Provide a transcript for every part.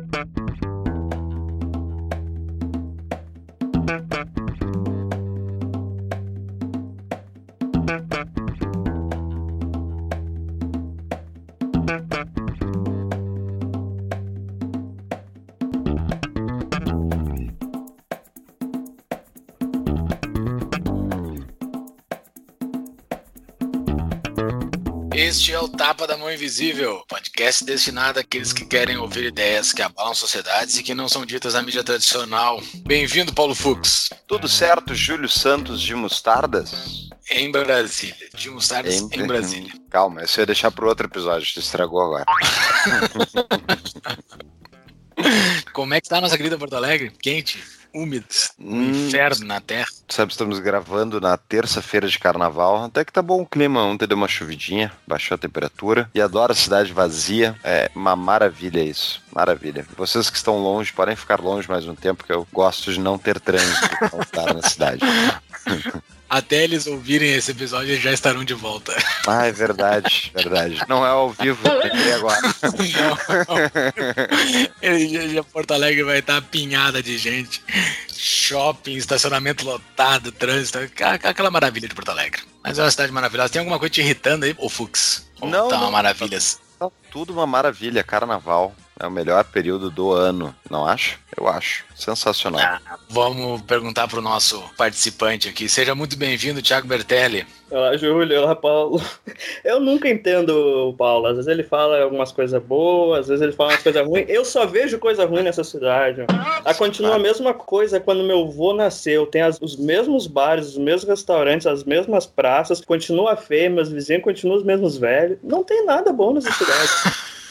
Música Este é o Tapa da Mão Invisível, podcast destinado àqueles que querem ouvir ideias que abalam sociedades e que não são ditas na mídia tradicional. Bem-vindo, Paulo Fux. Tudo certo, Júlio Santos de Mostardas? Em Brasília. De Mostardas em, em Brasília. Calma, isso eu ia deixar para outro episódio, tu estragou agora. Como é que está a nossa querida Porto Alegre? Quente? Úmidos, um hum, inferno na terra. Sabe, estamos gravando na terça-feira de carnaval, até que tá bom o clima, ontem deu uma chuvidinha, baixou a temperatura, e adoro a cidade vazia, é uma maravilha isso, maravilha. Vocês que estão longe, podem ficar longe mais um tempo, porque eu gosto de não ter trânsito estar na cidade. até eles ouvirem esse episódio, eles já estarão de volta. Ah, é verdade, verdade. Não é ao vivo, lembrei agora. Não, não. Porto Alegre vai estar apinhada de gente. Shopping, estacionamento lotado, trânsito, aquela maravilha de Porto Alegre. Mas é uma cidade maravilhosa. Tem alguma coisa te irritando aí, ô Fux? Ou não. Tá uma não, maravilha. Tá tudo uma maravilha, carnaval. É o melhor período do ano, não acho? Eu acho. Sensacional. Ah, vamos perguntar para o nosso participante aqui. Seja muito bem-vindo, Thiago Bertelli. Olá, Júlio. Olá, Paulo. Eu nunca entendo o Paulo. Às vezes ele fala algumas coisas boas, às vezes ele fala umas coisas ruins. Eu só vejo coisa ruim nessa cidade. A continua a mesma coisa quando meu avô nasceu. Tem as, os mesmos bares, os mesmos restaurantes, as mesmas praças. Continua feio, meus vizinhos continuam os mesmos velhos. Não tem nada bom nessa cidade.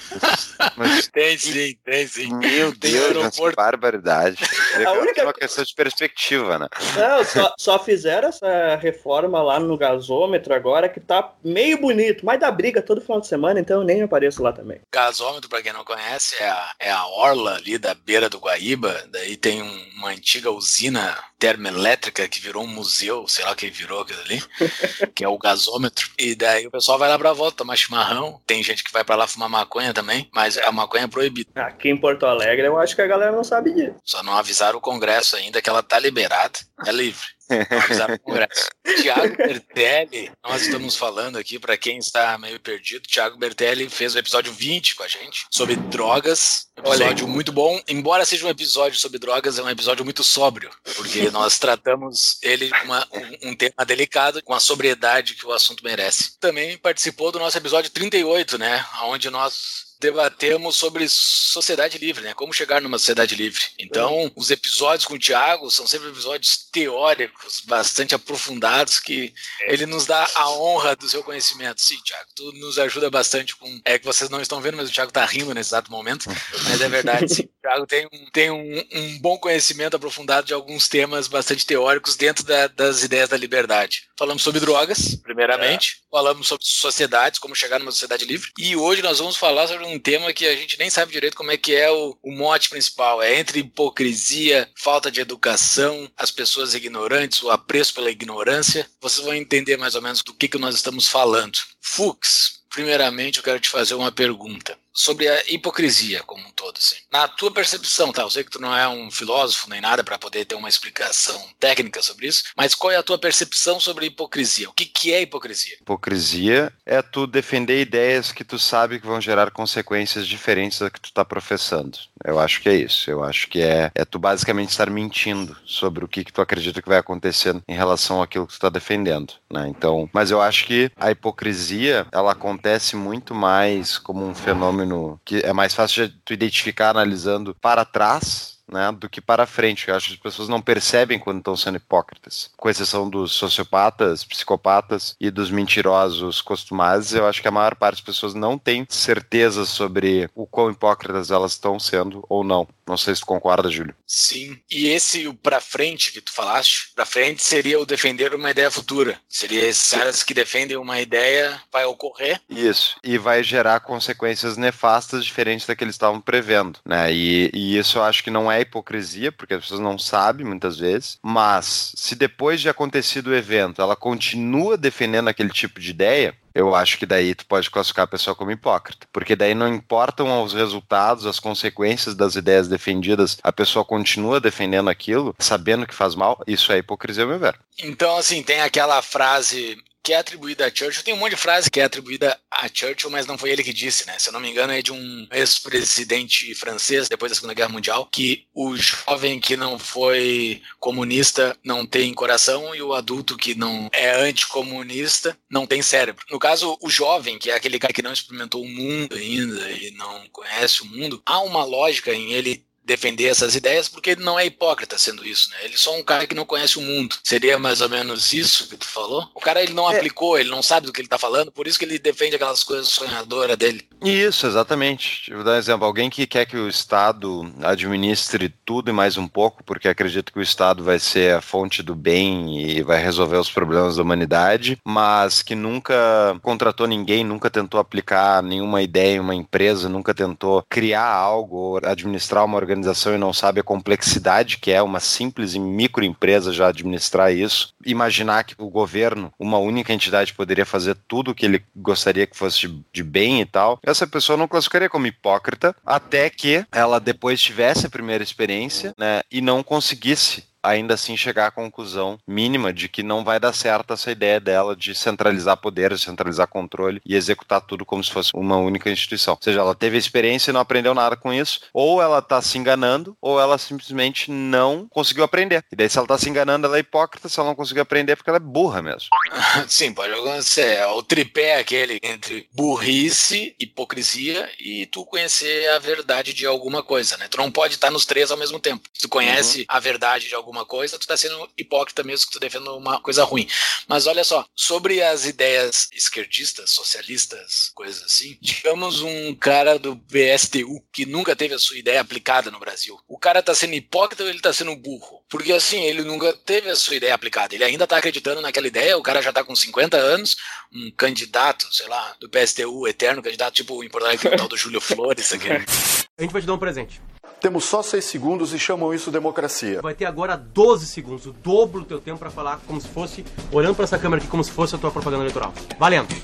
Mas, tem sim, tem sim. Meu tem Deus, aeroporto. barbaridade. A única... É uma questão de perspectiva, né? Não, só, só, fizeram essa reforma lá no gasômetro agora que tá meio bonito, mas dá briga todo final de semana, então eu nem apareço lá também. Gasômetro, pra quem não conhece, é a, é a orla ali da beira do Guaíba, daí tem um, uma antiga usina termoelétrica que virou um museu, sei lá o que virou aquilo ali, que é o gasômetro. E daí o pessoal vai lá pra volta tomar chimarrão, tem gente que vai pra lá fumar maconha também mas a maconha é proibida. Aqui em Porto Alegre eu acho que a galera não sabe disso. Só não avisaram o Congresso ainda que ela tá liberada, é livre. Tiago Bertelli, nós estamos falando aqui, para quem está meio perdido, Tiago Bertelli fez o episódio 20 com a gente, sobre drogas. Episódio muito bom. Embora seja um episódio sobre drogas, é um episódio muito sóbrio, porque nós tratamos ele uma, um, um, tema delicado, com a sobriedade que o assunto merece. Também participou do nosso episódio 38, né? Onde nós debatemos sobre sociedade livre, né? Como chegar numa sociedade livre. Então, os episódios com o Tiago são sempre episódios teóricos, bastante aprofundados, que ele nos dá a honra do seu conhecimento. Sim, Tiago, tu nos ajuda bastante com. É que vocês não estão vendo, mas o Tiago tá rindo nesse exato momento. Mas é verdade, sim. O Tiago tem, um, tem um, um, bom conhecimento aprofundado de alguns temas bastante teóricos dentro da, das ideias da liberdade. Falamos sobre drogas, primeiramente. É. Falamos sobre sociedades, como chegar numa sociedade livre. E hoje nós vamos falar sobre um tema que a gente nem sabe direito como é que é o, o mote principal. É entre hipocrisia, falta de educação, as pessoas ignorantes, o apreço pela ignorância. Vocês vão entender mais ou menos do que, que nós estamos falando. Fux, primeiramente eu quero te fazer uma pergunta sobre a hipocrisia como um todo. Assim. Na tua percepção, tá? Eu sei que tu não é um filósofo nem nada para poder ter uma explicação técnica sobre isso, mas qual é a tua percepção sobre hipocrisia? O que, que é hipocrisia? Hipocrisia é tu defender ideias que tu sabe que vão gerar consequências diferentes da que tu está professando. Eu acho que é isso. Eu acho que é, é tu basicamente estar mentindo sobre o que, que tu acredita que vai acontecer em relação àquilo que tu está defendendo. Né? Então, mas eu acho que a hipocrisia ela acontece muito mais como um fenômeno fenômeno que é mais fácil de tu identificar analisando para trás né, do que para frente. Eu acho que as pessoas não percebem quando estão sendo hipócritas. Com exceção dos sociopatas, psicopatas e dos mentirosos costumados, eu acho que a maior parte das pessoas não tem certeza sobre o quão hipócritas elas estão sendo ou não. Não sei se tu concorda, Júlio. Sim. E esse o para frente que tu falaste, para frente seria o defender uma ideia futura. Seria esses caras que defendem uma ideia vai ocorrer. Isso. E vai gerar consequências nefastas diferentes da que eles estavam prevendo, né? E, e isso eu acho que não é hipocrisia, porque as pessoas não sabem muitas vezes, mas se depois de acontecido o evento ela continua defendendo aquele tipo de ideia, eu acho que daí tu pode classificar a pessoa como hipócrita. Porque daí não importam os resultados, as consequências das ideias defendidas, a pessoa continua defendendo aquilo, sabendo que faz mal, isso é hipocrisia, ao meu ver. Então, assim, tem aquela frase que é atribuída a Churchill. Tem um monte de frase que é atribuída a Churchill, mas não foi ele que disse, né? Se eu não me engano, é de um ex-presidente francês, depois da Segunda Guerra Mundial, que o jovem que não foi comunista não tem coração e o adulto que não é anticomunista não tem cérebro. No caso, o jovem, que é aquele cara que não experimentou o mundo ainda e não conhece o mundo, há uma lógica em ele defender essas ideias, porque ele não é hipócrita sendo isso, né? Ele é só um cara que não conhece o mundo. Seria mais ou menos isso que tu falou? O cara ele não é. aplicou, ele não sabe do que ele tá falando, por isso que ele defende aquelas coisas sonhadoras dele. Isso, exatamente. Vou dar um exemplo. Alguém que quer que o Estado administre tudo e mais um pouco, porque acredita que o Estado vai ser a fonte do bem e vai resolver os problemas da humanidade, mas que nunca contratou ninguém, nunca tentou aplicar nenhuma ideia em uma empresa, nunca tentou criar algo ou administrar uma organização organização e não sabe a complexidade que é uma simples microempresa já administrar isso, imaginar que o governo, uma única entidade, poderia fazer tudo o que ele gostaria que fosse de, de bem e tal, essa pessoa não classificaria como hipócrita até que ela depois tivesse a primeira experiência né, e não conseguisse ainda assim chegar à conclusão mínima de que não vai dar certo essa ideia dela de centralizar poder, de centralizar controle e executar tudo como se fosse uma única instituição. Ou seja, ela teve experiência e não aprendeu nada com isso, ou ela está se enganando, ou ela simplesmente não conseguiu aprender. E daí, se ela está se enganando, ela é hipócrita, se ela não conseguiu aprender, é porque ela é burra mesmo. Sim, pode acontecer. É o tripé aquele entre burrice, hipocrisia e tu conhecer a verdade de alguma coisa, né? Tu não pode estar nos três ao mesmo tempo. Se tu conhece uhum. a verdade de alguma alguma coisa, tu tá sendo hipócrita mesmo que tu defenda uma coisa ruim. Mas olha só, sobre as ideias esquerdistas, socialistas, coisas assim, digamos um cara do PSTU que nunca teve a sua ideia aplicada no Brasil. O cara tá sendo hipócrita ou ele tá sendo burro? Porque assim, ele nunca teve a sua ideia aplicada. Ele ainda tá acreditando naquela ideia, o cara já tá com 50 anos, um candidato, sei lá, do PSTU eterno, candidato tipo Porto Alegre, o tal do Júlio Flores, aqui. A gente vai te dar um presente. Temos só seis segundos e chamam isso democracia. Vai ter agora 12 segundos, o dobro do teu tempo para falar como se fosse, olhando para essa câmera aqui, como se fosse a tua propaganda eleitoral. Valendo!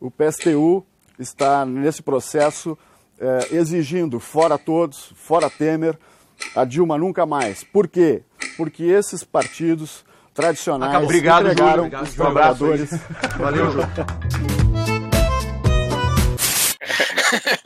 O PSTU está nesse processo é, exigindo, fora todos, fora Temer, a Dilma nunca mais. Por quê? Porque esses partidos tradicionais Obrigado, entregaram Obrigado, os trabalhadores. Valeu, Ju.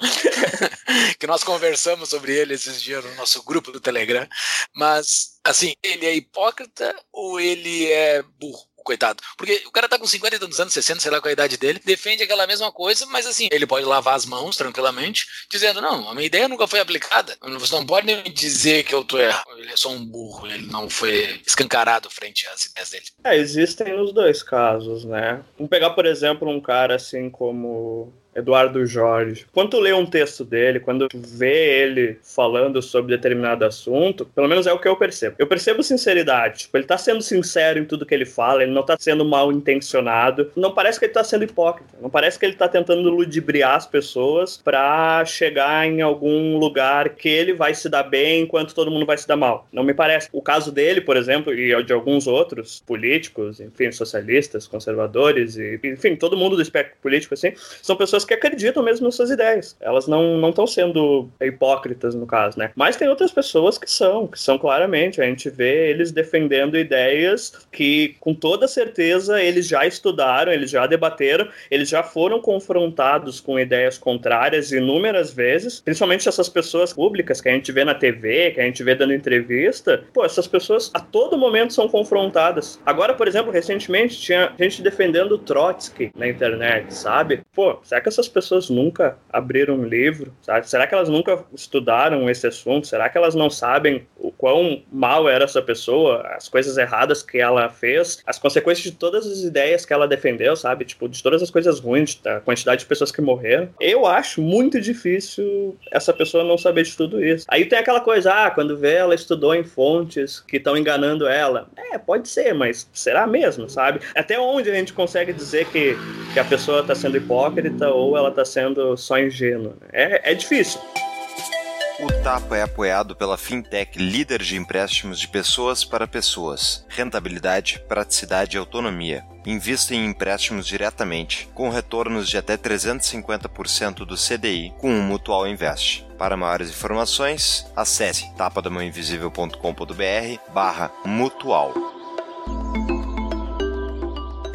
que nós conversamos sobre ele esses dias no nosso grupo do Telegram. Mas, assim, ele é hipócrita ou ele é burro? coitado. Porque o cara tá com 50 e tantos anos, 60, sei lá qual é a idade dele, defende aquela mesma coisa, mas assim, ele pode lavar as mãos tranquilamente, dizendo, não, a minha ideia nunca foi aplicada. Você não pode me dizer que eu tô errado. Ele é só um burro, ele não foi escancarado frente às ideias dele. É, existem os dois casos, né? Vamos pegar, por exemplo, um cara assim como Eduardo Jorge. Quando tu lê um texto dele, quando tu vê ele falando sobre determinado assunto, pelo menos é o que eu percebo. Eu percebo sinceridade. Tipo, ele tá sendo sincero em tudo que ele fala, ele não tá sendo mal intencionado. Não parece que ele tá sendo hipócrita. Não parece que ele tá tentando ludibriar as pessoas para chegar em algum lugar que ele vai se dar bem enquanto todo mundo vai se dar mal. Não me parece. O caso dele, por exemplo, e de alguns outros políticos, enfim, socialistas, conservadores, e, enfim, todo mundo do espectro político, assim, são pessoas que acreditam mesmo nas suas ideias. Elas não estão sendo hipócritas, no caso, né? Mas tem outras pessoas que são, que são claramente. A gente vê eles defendendo ideias que, com toda certeza, eles já estudaram, eles já debateram, eles já foram confrontados com ideias contrárias inúmeras vezes, principalmente essas pessoas públicas que a gente vê na TV, que a gente vê dando entrevista. Pô, essas pessoas a todo momento são confrontadas. Agora, por exemplo, recentemente tinha gente defendendo Trotsky na internet, sabe? Pô, será que essas pessoas nunca abriram um livro? Sabe? Será que elas nunca estudaram esse assunto? Será que elas não sabem o quão mal era essa pessoa, as coisas erradas que ela fez, as consequências de todas as ideias que ela defendeu, sabe? Tipo, de todas as coisas ruins, da quantidade de pessoas que morreram. Eu acho muito difícil essa pessoa não saber de tudo isso. Aí tem aquela coisa, ah, quando vê ela estudou em fontes que estão enganando ela. É, pode ser, mas será mesmo, sabe? Até onde a gente consegue dizer que, que a pessoa está sendo hipócrita ou ou ela está sendo só ingênua. É, é difícil. O Tapa é apoiado pela fintech líder de empréstimos de pessoas para pessoas, rentabilidade, praticidade e autonomia. invista em empréstimos diretamente, com retornos de até 350% do CDI com o Mutual Invest. Para maiores informações, acesse tapadamãoinvisível.com.br barra mutual.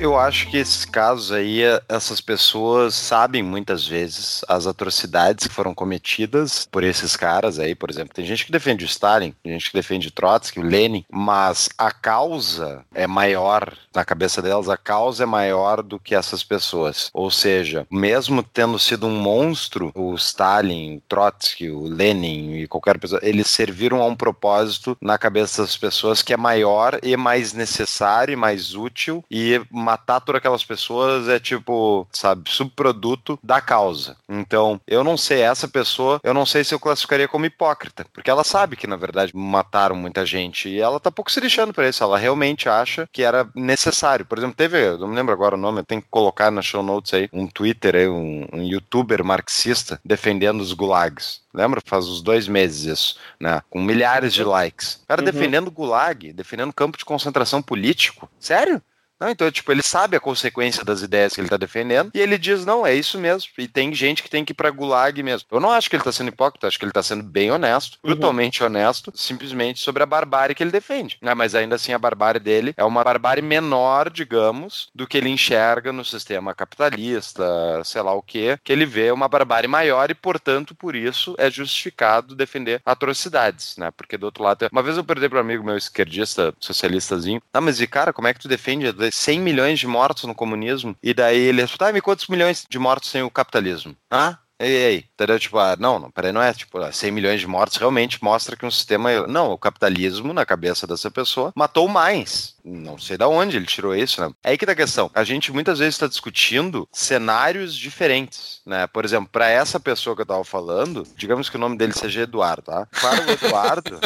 Eu acho que esses casos aí, essas pessoas sabem muitas vezes as atrocidades que foram cometidas por esses caras aí, por exemplo. Tem gente que defende o Stalin, tem gente que defende Trotsky, o Lenin, mas a causa é maior na cabeça delas, a causa é maior do que essas pessoas. Ou seja, mesmo tendo sido um monstro, o Stalin, o Trotsky, o Lenin e qualquer pessoa, eles serviram a um propósito na cabeça das pessoas que é maior e mais necessário e mais útil e mais matar todas aquelas pessoas é tipo, sabe, subproduto da causa. Então, eu não sei, essa pessoa, eu não sei se eu classificaria como hipócrita, porque ela sabe que, na verdade, mataram muita gente e ela tá pouco se lixando pra isso. Ela realmente acha que era necessário. Por exemplo, teve, eu não me lembro agora o nome, eu tenho que colocar na show notes aí, um Twitter aí, um, um youtuber marxista defendendo os gulags. Lembra? Faz uns dois meses isso, né? Com milhares de likes. O cara uhum. defendendo gulag, defendendo campo de concentração político. Sério? Não, então, tipo, ele sabe a consequência das ideias que ele tá defendendo e ele diz, não, é isso mesmo. E tem gente que tem que ir pra gulag mesmo. Eu não acho que ele tá sendo hipócrita, acho que ele tá sendo bem honesto, uhum. brutalmente honesto, simplesmente sobre a barbárie que ele defende. Ah, mas ainda assim, a barbárie dele é uma barbárie menor, digamos, do que ele enxerga no sistema capitalista, sei lá o que, que ele vê uma barbárie maior e, portanto, por isso é justificado defender atrocidades, né? Porque do outro lado, uma vez eu perdi para um amigo meu esquerdista, socialistazinho, ah, mas e cara, como é que tu defende 100 milhões de mortos no comunismo, e daí ele falou, tá, me quantos milhões de mortos tem o capitalismo? Ah, e aí, entendeu? Tipo, ah, não, não, peraí, não é, tipo, 100 ah, milhões de mortos realmente mostra que um sistema, não, o capitalismo na cabeça dessa pessoa matou mais, não sei da onde ele tirou isso, né? É aí que tá a questão. A gente muitas vezes está discutindo cenários diferentes, né? Por exemplo, para essa pessoa que eu tava falando, digamos que o nome dele seja Eduardo, tá? Para o Eduardo.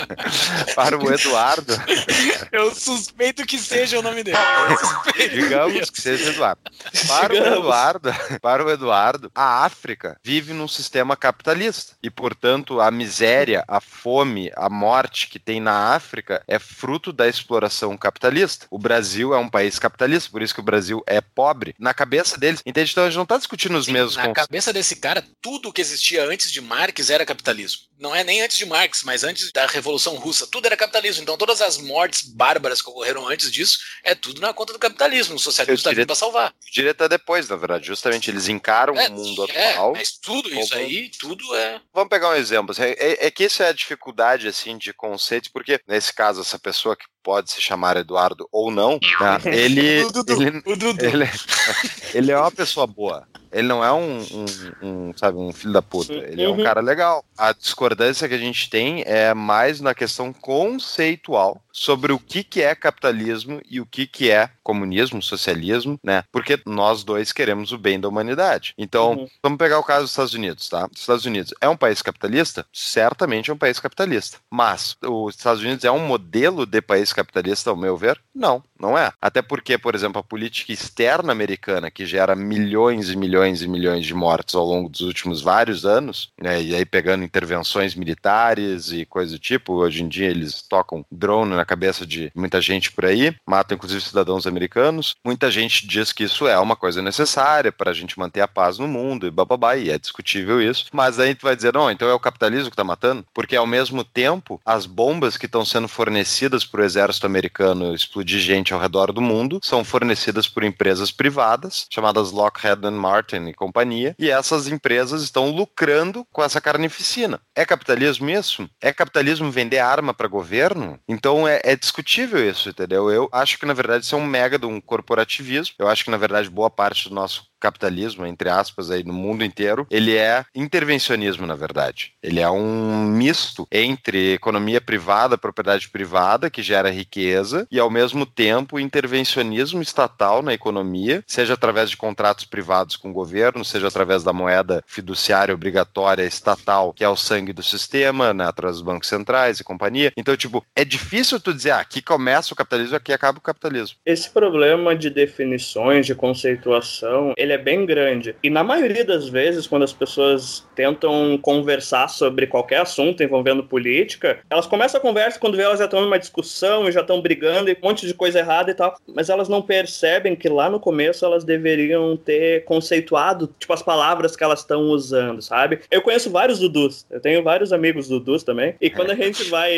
para o Eduardo. Eu suspeito que seja o nome dele. digamos que seja Eduardo. Para digamos. o Eduardo, para o Eduardo, a África vive num sistema capitalista e, portanto, a miséria, a fome, a morte que tem na África é fruto da exploração capitalista. O Brasil é um país capitalista, por isso que o Brasil é pobre. Na cabeça deles, entende? Então a gente não está discutindo os Sim, mesmos Na cabeça desse cara, tudo que existia antes de Marx era capitalismo. Não é nem antes de Marx, mas antes da Revolução Russa. Tudo era capitalismo. Então todas as mortes bárbaras que ocorreram antes disso é tudo na conta do capitalismo. O socialismo está vindo para salvar. Direto depois, na verdade. Justamente, eles encaram é, o mundo é, atual. Mas tudo isso aí, tudo é. Vamos pegar um exemplo. É, é, é que isso é a dificuldade assim de conceitos, porque nesse caso, essa pessoa que pode se chamar Eduardo ou não, né? ele, ele, ele, ele é uma pessoa boa. Ele não é um, um, um, sabe, um filho da puta. Ele uhum. é um cara legal. A discordância que a gente tem é mais na questão conceitual sobre o que, que é capitalismo e o que, que é comunismo, socialismo, né? Porque nós dois queremos o bem da humanidade. Então, uhum. vamos pegar o caso dos Estados Unidos, tá? Os Estados Unidos é um país capitalista? Certamente é um país capitalista. Mas os Estados Unidos é um modelo de país capitalista, ao meu ver? Não, não é. Até porque, por exemplo, a política externa americana, que gera milhões e milhões e milhões de mortes ao longo dos últimos vários anos, né? E aí pegando intervenções militares e coisa do tipo, hoje em dia eles tocam drone na cabeça de muita gente por aí, matam inclusive cidadãos americanos. Muita gente diz que isso é uma coisa necessária para a gente manter a paz no mundo e bababá, e é discutível isso. Mas aí tu vai dizer, não, então é o capitalismo que está matando? Porque ao mesmo tempo, as bombas que estão sendo fornecidas para o exército americano explodir gente ao redor do mundo são fornecidas por empresas privadas, chamadas Lockheed Martin e companhia, e essas empresas estão lucrando com essa carnificina. É capitalismo isso? É capitalismo vender arma para governo? Então é, é discutível isso, entendeu? Eu acho que na verdade isso é um mega de um corporativismo. Eu acho que, na verdade, boa parte do nosso capitalismo, entre aspas, aí no mundo inteiro, ele é intervencionismo, na verdade. Ele é um misto entre economia privada, propriedade privada, que gera riqueza, e ao mesmo tempo intervencionismo estatal na economia, seja através de contratos privados com o governo, seja através da moeda fiduciária obrigatória estatal, que é o sangue do sistema, né, através dos bancos centrais e companhia. Então, tipo, é difícil tu dizer, ah, aqui começa o capitalismo, aqui acaba o capitalismo. Esse problema de definições, de conceituação, ele ele é bem grande. E na maioria das vezes, quando as pessoas tentam conversar sobre qualquer assunto envolvendo política, elas começam a conversa quando vê elas já estão numa discussão e já estão brigando e um monte de coisa errada e tal, mas elas não percebem que lá no começo elas deveriam ter conceituado, tipo, as palavras que elas estão usando, sabe? Eu conheço vários Dudus, eu tenho vários amigos Dudus também, e quando a gente vai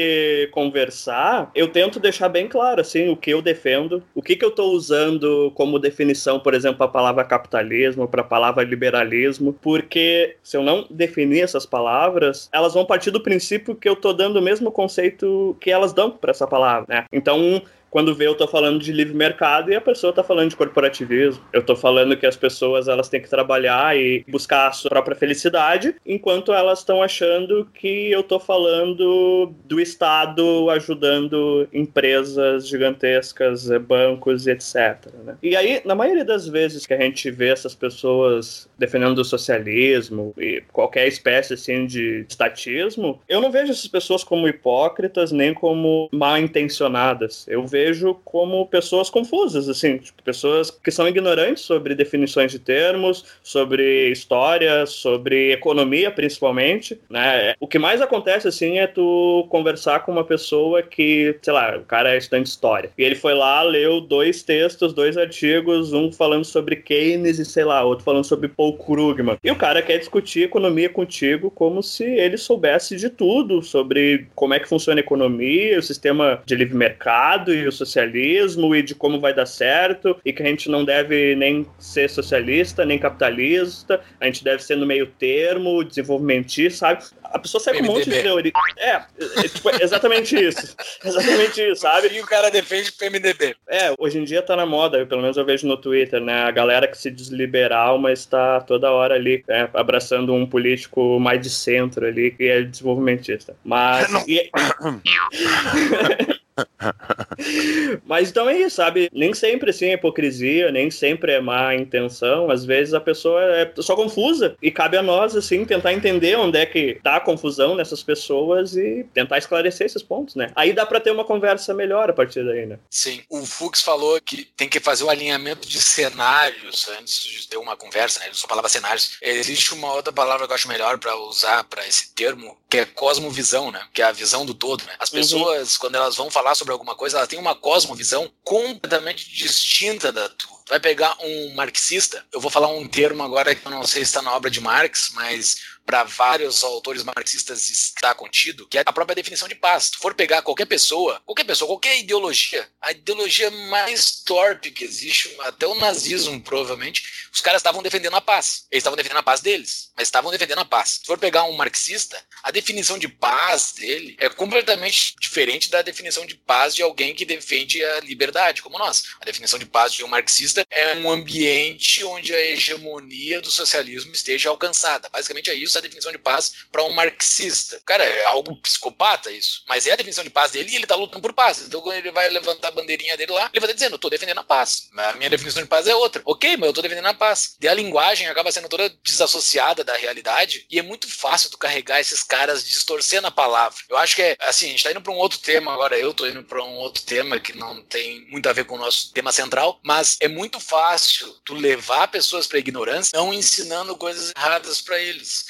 conversar, eu tento deixar bem claro, assim, o que eu defendo, o que que eu tô usando como definição, por exemplo, a palavra capitalismo, para a palavra liberalismo, porque se eu não definir essas palavras, elas vão partir do princípio que eu tô dando o mesmo conceito que elas dão para essa palavra, né? Então, quando vê eu tô falando de livre mercado e a pessoa tá falando de corporativismo. Eu tô falando que as pessoas elas têm que trabalhar e buscar a sua própria felicidade, enquanto elas estão achando que eu tô falando do Estado ajudando empresas gigantescas, eh, bancos etc. Né? E aí, na maioria das vezes que a gente vê essas pessoas defendendo o socialismo e qualquer espécie assim de estatismo, eu não vejo essas pessoas como hipócritas nem como mal intencionadas. Eu vejo vejo como pessoas confusas, assim, tipo, pessoas que são ignorantes sobre definições de termos, sobre história, sobre economia, principalmente, né? O que mais acontece, assim, é tu conversar com uma pessoa que, sei lá, o cara é estudante de história, e ele foi lá, leu dois textos, dois artigos, um falando sobre Keynes e, sei lá, outro falando sobre Paul Krugman, e o cara quer discutir economia contigo como se ele soubesse de tudo sobre como é que funciona a economia, o sistema de livre mercado e o socialismo e de como vai dar certo e que a gente não deve nem ser socialista, nem capitalista, a gente deve ser no meio termo, desenvolvimentista, sabe? A pessoa sai com um monte de teoria. É, é, tipo, é exatamente isso. exatamente isso, sabe? E o cara defende o PMDB. É, hoje em dia tá na moda, pelo menos eu vejo no Twitter, né? A galera que se diz liberal, mas tá toda hora ali né, abraçando um político mais de centro ali, que é desenvolvimentista. Mas. E... Mas então é isso, sabe? Nem sempre assim é hipocrisia, nem sempre é má intenção. Às vezes a pessoa é só confusa e cabe a nós, assim, tentar entender onde é que tá a confusão nessas pessoas e tentar esclarecer esses pontos, né? Aí dá para ter uma conversa melhor a partir daí, né? Sim. O Fux falou que tem que fazer o um alinhamento de cenários antes de ter uma conversa, né? Ele só falava cenários. Existe uma outra palavra que eu acho melhor para usar para esse termo, que é cosmovisão, né? Que é a visão do todo, né? As uhum. pessoas, uhum. quando elas vão falar falar sobre alguma coisa, ela tem uma cosmovisão completamente distinta da tua. Vai pegar um marxista, eu vou falar um termo agora que eu não sei se está na obra de Marx, mas para vários autores marxistas está contido, que é a própria definição de paz. Se for pegar qualquer pessoa, qualquer pessoa, qualquer ideologia, a ideologia mais torpe que existe, até o nazismo provavelmente, os caras estavam defendendo a paz. Eles estavam defendendo a paz deles, mas estavam defendendo a paz. Se for pegar um marxista, a definição de paz dele é completamente diferente da definição de paz de alguém que defende a liberdade, como nós. A definição de paz de um marxista é um ambiente onde a hegemonia do socialismo esteja alcançada. Basicamente é isso isso a definição de paz para um marxista. Cara, é algo psicopata isso. Mas é a definição de paz dele e ele tá lutando por paz. Então quando ele vai levantar a bandeirinha dele lá, ele vai estar dizendo, eu tô defendendo a paz. A minha definição de paz é outra. Ok, mas eu tô defendendo a paz. E a linguagem acaba sendo toda desassociada da realidade e é muito fácil tu carregar esses caras distorcendo a palavra. Eu acho que é, assim, a gente tá indo para um outro tema agora, eu tô indo para um outro tema que não tem muito a ver com o nosso tema central, mas é muito fácil tu levar pessoas para ignorância não ensinando coisas erradas para eles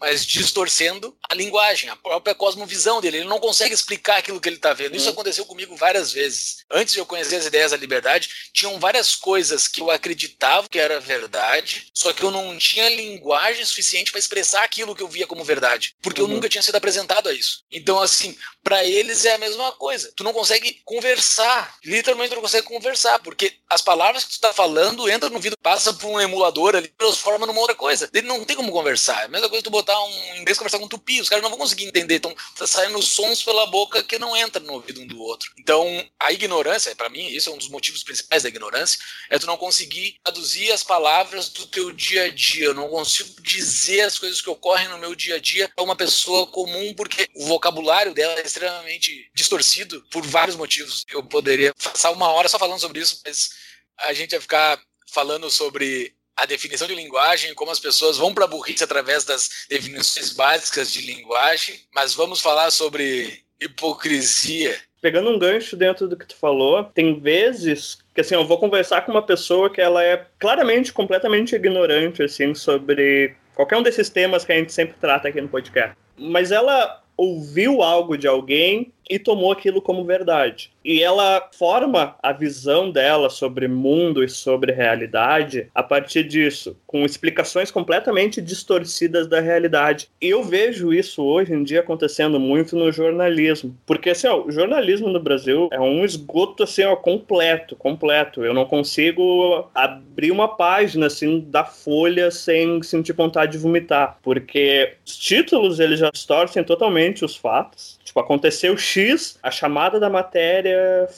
mas distorcendo a linguagem, a própria cosmovisão dele. Ele não consegue explicar aquilo que ele está vendo. Isso uhum. aconteceu comigo várias vezes. Antes de eu conhecer as ideias da liberdade, tinham várias coisas que eu acreditava que era verdade, só que eu não tinha linguagem suficiente para expressar aquilo que eu via como verdade, porque uhum. eu nunca tinha sido apresentado a isso. Então, assim, para eles é a mesma coisa. Tu não consegue conversar, literalmente tu não consegue conversar, porque as palavras que tu está falando entram no vidro, passa por um emulador ali, transforma numa outra coisa. Ele não tem como conversar. É a mesma coisa tu botar botar um inglês conversar com um tupi, os caras não vão conseguir entender. Então, tá saindo sons pela boca que não entram no ouvido um do outro. Então, a ignorância, para mim, isso é um dos motivos principais da ignorância, é tu não conseguir traduzir as palavras do teu dia a dia. Eu não consigo dizer as coisas que ocorrem no meu dia a dia para uma pessoa comum, porque o vocabulário dela é extremamente distorcido por vários motivos. Eu poderia passar uma hora só falando sobre isso, mas a gente ia ficar falando sobre a definição de linguagem, como as pessoas vão para a burrice através das definições básicas de linguagem, mas vamos falar sobre hipocrisia. Pegando um gancho dentro do que tu falou, tem vezes que assim, eu vou conversar com uma pessoa que ela é claramente, completamente ignorante, assim, sobre qualquer um desses temas que a gente sempre trata aqui no podcast. Mas ela ouviu algo de alguém e tomou aquilo como verdade. E ela forma a visão dela sobre mundo e sobre realidade a partir disso, com explicações completamente distorcidas da realidade. E eu vejo isso hoje em dia acontecendo muito no jornalismo, porque assim, ó, o jornalismo no Brasil é um esgoto assim, ó, completo, completo. Eu não consigo abrir uma página assim da Folha sem sentir vontade de vomitar, porque os títulos eles já distorcem totalmente os fatos. Tipo, aconteceu X, a chamada da matéria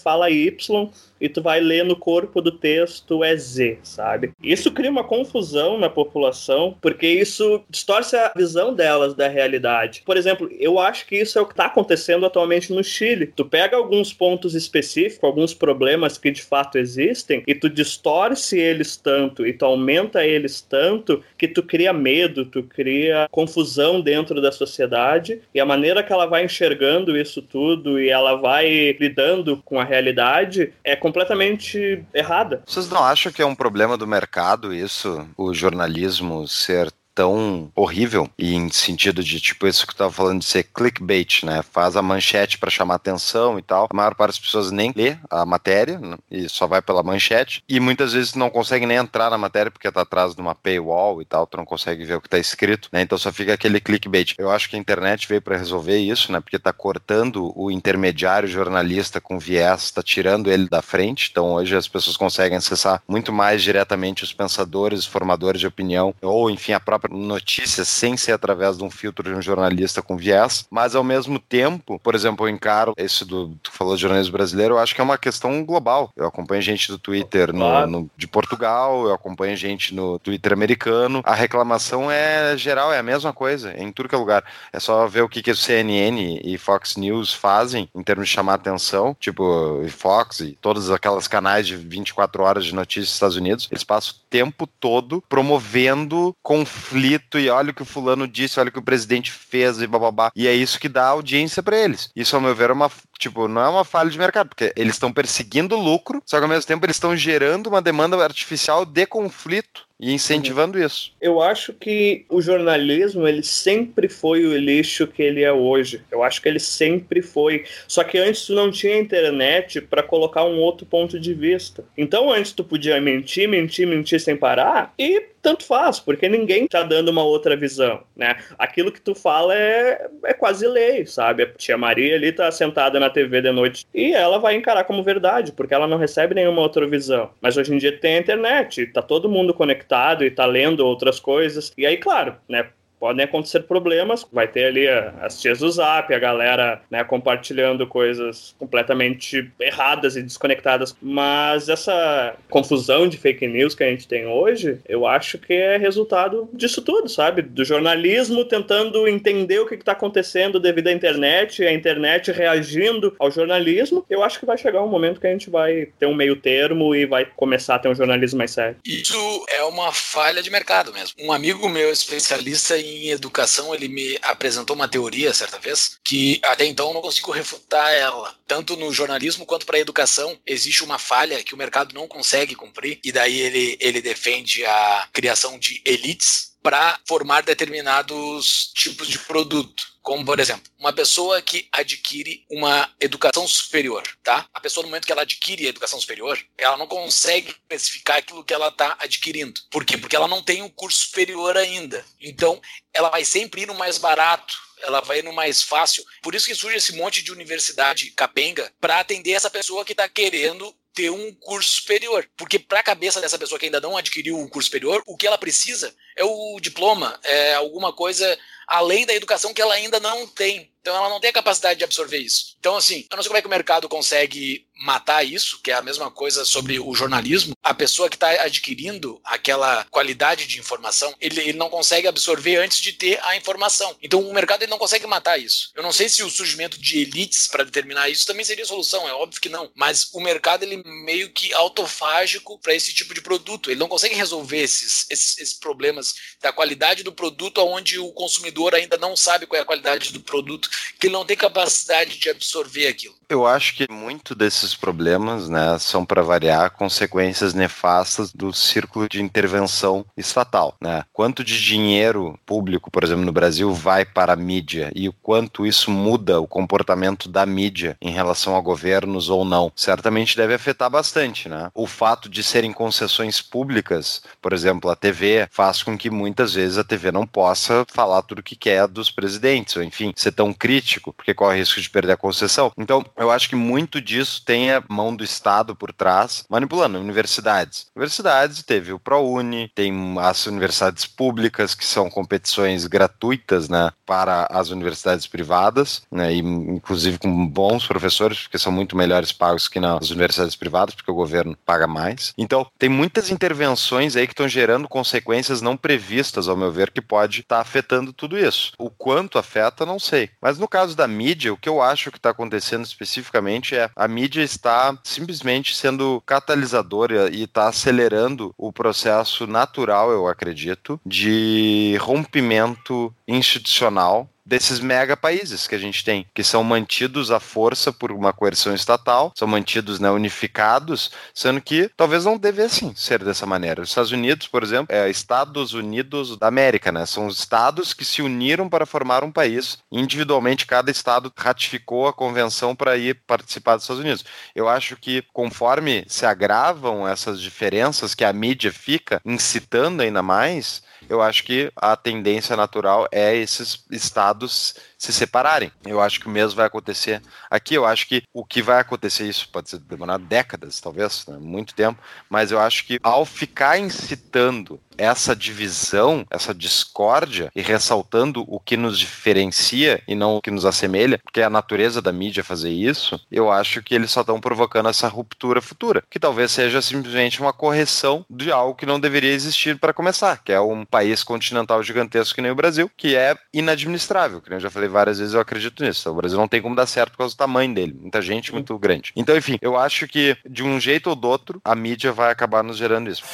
fala Y, e tu vai ler no corpo do texto é Z, sabe? Isso cria uma confusão na população, porque isso distorce a visão delas da realidade. Por exemplo, eu acho que isso é o que está acontecendo atualmente no Chile. Tu pega alguns pontos específicos, alguns problemas que de fato existem, e tu distorce eles tanto, e tu aumenta eles tanto, que tu cria medo, tu cria confusão dentro da sociedade, e a maneira que ela vai enxergando isso tudo e ela vai lidando com a realidade é completamente errada. Vocês não acham que é um problema do mercado isso, o jornalismo ser tão horrível e em sentido de tipo isso que tu tava falando de ser clickbait, né? Faz a manchete para chamar atenção e tal. A maior parte das pessoas nem lê a matéria né? e só vai pela manchete e muitas vezes não consegue nem entrar na matéria porque tá atrás de uma paywall e tal, tu não consegue ver o que tá escrito, né? Então só fica aquele clickbait. Eu acho que a internet veio para resolver isso, né? Porque tá cortando o intermediário jornalista com viés, tá tirando ele da frente. Então hoje as pessoas conseguem acessar muito mais diretamente os pensadores, formadores de opinião ou enfim a própria própria notícia sem ser através de um filtro de um jornalista com viés, mas ao mesmo tempo, por exemplo, eu encaro esse do tu falou de jornalismo brasileiro, eu acho que é uma questão global. Eu acompanho gente do Twitter no, no, de Portugal, eu acompanho gente no Twitter americano. A reclamação é geral, é a mesma coisa, é em tudo que é lugar. É só ver o que, que o CNN e Fox News fazem em termos de chamar atenção, tipo Fox e todas aquelas canais de 24 horas de notícias dos Estados Unidos, eles passam o tempo todo promovendo conflitos conflito e olha o que o fulano disse, olha o que o presidente fez e bababá. E é isso que dá audiência para eles. Isso, ao meu ver, é uma Tipo, não é uma falha de mercado, porque eles estão perseguindo lucro, só que ao mesmo tempo eles estão gerando uma demanda artificial de conflito e incentivando isso. Eu acho que o jornalismo ele sempre foi o lixo que ele é hoje. Eu acho que ele sempre foi. Só que antes tu não tinha internet para colocar um outro ponto de vista. Então antes tu podia mentir, mentir, mentir sem parar e tanto faz, porque ninguém tá dando uma outra visão, né? Aquilo que tu fala é, é quase lei, sabe? A tia Maria ali tá sentada na TV de noite e ela vai encarar como verdade, porque ela não recebe nenhuma outra visão. Mas hoje em dia tem a internet, tá todo mundo conectado e tá lendo outras coisas. E aí, claro, né? Podem acontecer problemas. Vai ter ali as tias do Zap, a galera né, compartilhando coisas completamente erradas e desconectadas. Mas essa confusão de fake news que a gente tem hoje, eu acho que é resultado disso tudo, sabe? Do jornalismo tentando entender o que está acontecendo devido à internet, a internet reagindo ao jornalismo. Eu acho que vai chegar um momento que a gente vai ter um meio termo e vai começar a ter um jornalismo mais sério. Isso é uma falha de mercado mesmo. Um amigo meu especialista em em educação, ele me apresentou uma teoria certa vez que até então eu não consigo refutar ela. Tanto no jornalismo quanto para a educação, existe uma falha que o mercado não consegue cumprir, e daí ele, ele defende a criação de elites para formar determinados tipos de produto. Como, por exemplo, uma pessoa que adquire uma educação superior, tá? A pessoa, no momento que ela adquire a educação superior, ela não consegue especificar aquilo que ela está adquirindo. Por quê? Porque ela não tem um curso superior ainda. Então, ela vai sempre ir no mais barato, ela vai no mais fácil. Por isso que surge esse monte de universidade capenga para atender essa pessoa que está querendo ter um curso superior. Porque para a cabeça dessa pessoa que ainda não adquiriu um curso superior, o que ela precisa é o diploma, é alguma coisa além da educação que ela ainda não tem. Então ela não tem a capacidade de absorver isso. Então, assim, eu não sei como é que o mercado consegue matar isso, que é a mesma coisa sobre o jornalismo, a pessoa que está adquirindo aquela qualidade de informação, ele, ele não consegue absorver antes de ter a informação. Então o mercado ele não consegue matar isso. Eu não sei se o surgimento de elites para determinar isso também seria solução, é óbvio que não. Mas o mercado ele meio que autofágico para esse tipo de produto. Ele não consegue resolver esses, esses, esses problemas da qualidade do produto onde o consumidor ainda não sabe qual é a qualidade do produto, que ele não tem capacidade de absorver aquilo. Eu acho que muito desses problemas, né, são para variar consequências nefastas do círculo de intervenção estatal, né? Quanto de dinheiro público, por exemplo, no Brasil vai para a mídia e o quanto isso muda o comportamento da mídia em relação a governos ou não, certamente deve afetar bastante, né? O fato de serem concessões públicas, por exemplo, a TV, faz com que muitas vezes a TV não possa falar tudo o que quer dos presidentes, ou enfim, ser tão crítico, porque corre risco de perder a concessão. Então, eu acho que muito disso tem a mão do Estado por trás, manipulando universidades. Universidades, teve o ProUni, tem as universidades públicas, que são competições gratuitas, né, para as universidades privadas, né, e inclusive com bons professores, porque são muito melhores pagos que nas universidades privadas, porque o governo paga mais. Então, tem muitas intervenções aí que estão gerando consequências não previstas, ao meu ver, que pode estar tá afetando tudo isso. O quanto afeta, não sei. Mas no caso da mídia, o que eu acho que está acontecendo especificamente é a mídia está simplesmente sendo catalisadora e está acelerando o processo natural, eu acredito, de rompimento institucional desses mega países que a gente tem, que são mantidos à força por uma coerção estatal, são mantidos né, unificados, sendo que talvez não devessem ser dessa maneira. Os Estados Unidos, por exemplo, é Estados Unidos da América, né? São estados que se uniram para formar um país. Individualmente, cada estado ratificou a convenção para ir participar dos Estados Unidos. Eu acho que conforme se agravam essas diferenças que a mídia fica incitando ainda mais, eu acho que a tendência natural é esses estados se separarem. Eu acho que o mesmo vai acontecer aqui. Eu acho que o que vai acontecer, isso pode ser demorar décadas, talvez, né? muito tempo, mas eu acho que ao ficar incitando essa divisão, essa discórdia e ressaltando o que nos diferencia e não o que nos assemelha, porque é a natureza da mídia fazer isso, eu acho que eles só estão provocando essa ruptura futura, que talvez seja simplesmente uma correção de algo que não deveria existir para começar, que é um país continental gigantesco que nem o Brasil, que é inadministrável, que eu já falei várias vezes, eu acredito nisso. O Brasil não tem como dar certo por causa do tamanho dele, muita gente muito grande. Então, enfim, eu acho que de um jeito ou do outro, a mídia vai acabar nos gerando isso.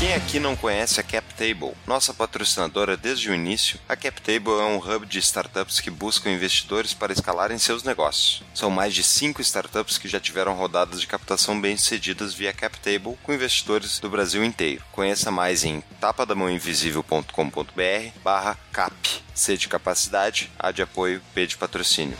Quem aqui não conhece a CapTable? Nossa patrocinadora desde o início, a CapTable é um hub de startups que buscam investidores para escalarem seus negócios. São mais de 5 startups que já tiveram rodadas de captação bem-sucedidas via CapTable com investidores do Brasil inteiro. Conheça mais em tapadamãoinvisível.com.br barra cap. C de capacidade, A de apoio, P de patrocínio.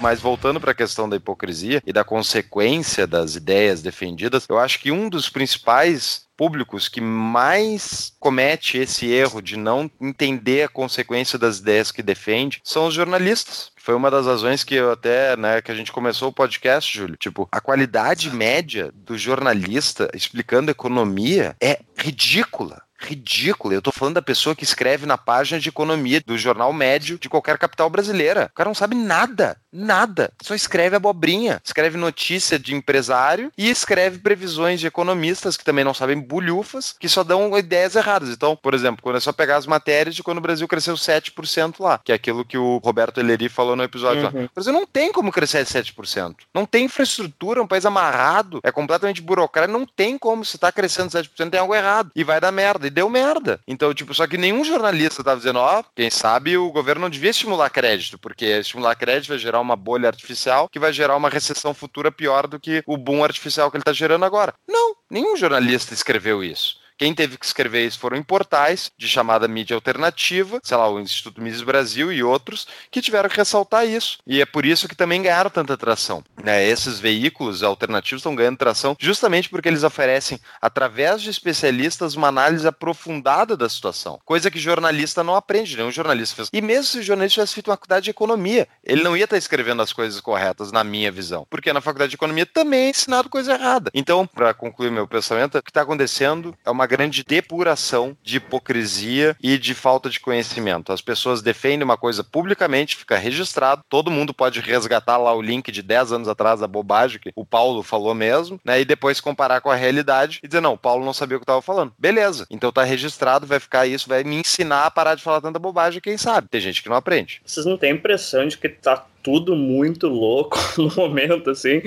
Mas voltando para a questão da hipocrisia e da consequência das ideias defendidas, eu acho que um dos principais públicos que mais comete esse erro de não entender a consequência das ideias que defende são os jornalistas. Foi uma das razões que eu até, né, que a gente começou o podcast, Júlio. Tipo, a qualidade média do jornalista explicando economia é ridícula ridícula. Eu tô falando da pessoa que escreve na página de economia do jornal médio de qualquer capital brasileira. O cara não sabe nada, nada. Só escreve abobrinha. Escreve notícia de empresário e escreve previsões de economistas que também não sabem bulhufas, que só dão ideias erradas. Então, por exemplo, quando é só pegar as matérias de quando o Brasil cresceu 7% lá, que é aquilo que o Roberto Eleri falou no episódio uhum. lá. O Brasil não tem como crescer 7%. Não tem infraestrutura, é um país amarrado, é completamente burocrático, não tem como se tá crescendo 7% tem algo errado. E vai dar merda deu merda. Então, tipo, só que nenhum jornalista tava dizendo, ó, oh, quem sabe o governo não devia estimular crédito, porque estimular crédito vai gerar uma bolha artificial que vai gerar uma recessão futura pior do que o boom artificial que ele tá gerando agora. Não, nenhum jornalista escreveu isso. Quem teve que escrever isso foram em portais de chamada mídia alternativa, sei lá, o Instituto Mises Brasil e outros, que tiveram que ressaltar isso. E é por isso que também ganharam tanta atração. Né? Esses veículos alternativos estão ganhando tração justamente porque eles oferecem, através de especialistas, uma análise aprofundada da situação. Coisa que jornalista não aprende, nenhum jornalista fez. E mesmo se o jornalista tivesse feito uma faculdade de economia, ele não ia estar escrevendo as coisas corretas, na minha visão. Porque na faculdade de economia também é ensinado coisa errada. Então, para concluir meu pensamento, o que está acontecendo é uma uma grande depuração de hipocrisia e de falta de conhecimento. As pessoas defendem uma coisa publicamente, fica registrado, todo mundo pode resgatar lá o link de 10 anos atrás da bobagem que o Paulo falou mesmo, né? E depois comparar com a realidade e dizer, não, o Paulo não sabia o que estava falando. Beleza, então tá registrado, vai ficar isso, vai me ensinar a parar de falar tanta bobagem, quem sabe? Tem gente que não aprende. Vocês não têm impressão de que tá tudo muito louco no momento, assim.